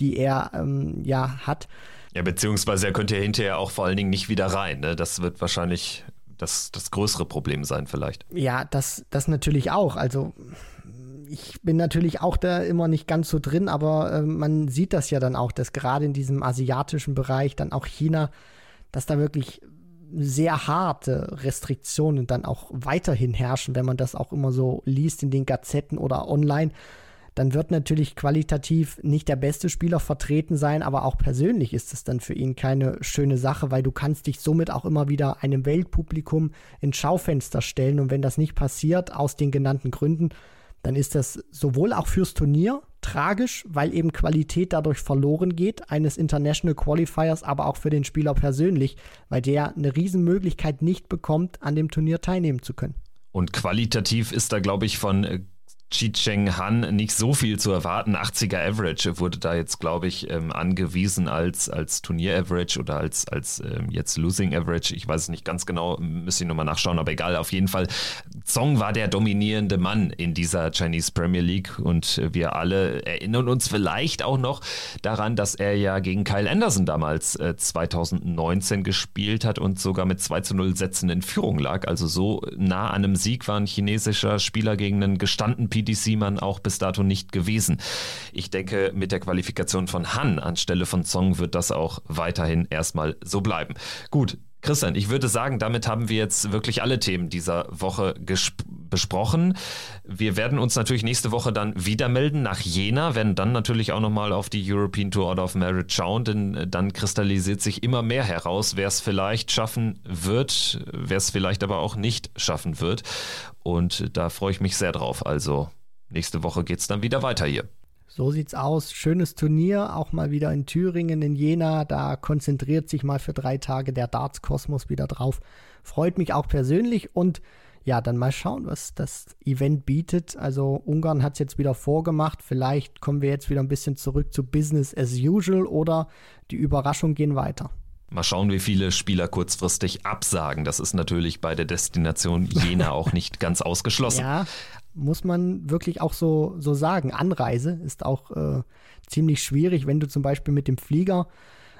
die er ähm, ja hat. Ja, beziehungsweise er könnte ja hinterher auch vor allen Dingen nicht wieder rein. Ne? Das wird wahrscheinlich das, das größere Problem sein, vielleicht. Ja, das, das natürlich auch. Also ich bin natürlich auch da immer nicht ganz so drin, aber äh, man sieht das ja dann auch, dass gerade in diesem asiatischen Bereich, dann auch China, dass da wirklich sehr harte Restriktionen dann auch weiterhin herrschen, wenn man das auch immer so liest in den Gazetten oder online. Dann wird natürlich qualitativ nicht der beste Spieler vertreten sein, aber auch persönlich ist es dann für ihn keine schöne Sache, weil du kannst dich somit auch immer wieder einem Weltpublikum ins Schaufenster stellen und wenn das nicht passiert, aus den genannten Gründen, dann ist das sowohl auch fürs Turnier tragisch, weil eben Qualität dadurch verloren geht, eines International Qualifiers, aber auch für den Spieler persönlich, weil der eine Riesenmöglichkeit nicht bekommt, an dem Turnier teilnehmen zu können. Und qualitativ ist da, glaube ich, von äh, Chi Cheng Han nicht so viel zu erwarten. 80er Average wurde da jetzt, glaube ich, ähm, angewiesen als, als Turnier-Average oder als, als ähm, jetzt Losing Average. Ich weiß es nicht ganz genau, müsste ich nochmal nachschauen, aber egal. Auf jeden Fall, Zong war der dominierende Mann in dieser Chinese Premier League und wir alle erinnern uns vielleicht auch noch daran, dass er ja gegen Kyle Anderson damals äh, 2019 gespielt hat und sogar mit 2 zu 0 Sätzen in Führung lag. Also so nah an einem Sieg war ein chinesischer Spieler gegen einen gestandenen PDC-Mann auch bis dato nicht gewesen. Ich denke, mit der Qualifikation von Han anstelle von Zong wird das auch weiterhin erstmal so bleiben. Gut, Christian, ich würde sagen, damit haben wir jetzt wirklich alle Themen dieser Woche besprochen. Wir werden uns natürlich nächste Woche dann wieder melden nach Jena, werden dann natürlich auch nochmal auf die European Tour Order of Merit schauen, denn äh, dann kristallisiert sich immer mehr heraus, wer es vielleicht schaffen wird, wer es vielleicht aber auch nicht schaffen wird. Und da freue ich mich sehr drauf. Also nächste Woche geht es dann wieder weiter hier. So sieht's aus. Schönes Turnier, auch mal wieder in Thüringen, in Jena. Da konzentriert sich mal für drei Tage der Darts-Kosmos wieder drauf. Freut mich auch persönlich und ja, dann mal schauen, was das Event bietet. Also Ungarn hat es jetzt wieder vorgemacht. Vielleicht kommen wir jetzt wieder ein bisschen zurück zu Business as usual oder die Überraschungen gehen weiter. Mal schauen, wie viele Spieler kurzfristig absagen. Das ist natürlich bei der Destination Jena auch nicht [LAUGHS] ganz ausgeschlossen. Ja, muss man wirklich auch so, so sagen. Anreise ist auch äh, ziemlich schwierig. Wenn du zum Beispiel mit dem Flieger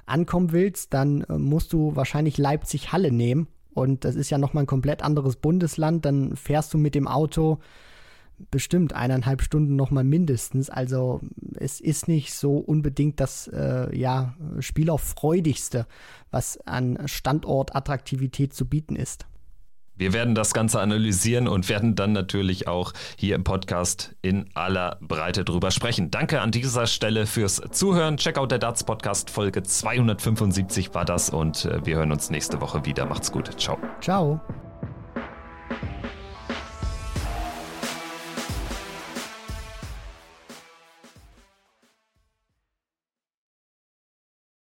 ankommen willst, dann äh, musst du wahrscheinlich Leipzig-Halle nehmen. Und das ist ja nochmal ein komplett anderes Bundesland. Dann fährst du mit dem Auto bestimmt eineinhalb Stunden nochmal mindestens. Also es ist nicht so unbedingt das äh, ja, Spielerfreudigste, was an Standortattraktivität zu bieten ist. Wir werden das Ganze analysieren und werden dann natürlich auch hier im Podcast in aller Breite drüber sprechen. Danke an dieser Stelle fürs Zuhören. Check out der Darts Podcast Folge 275 war das und äh, wir hören uns nächste Woche wieder. Macht's gut. Ciao. Ciao.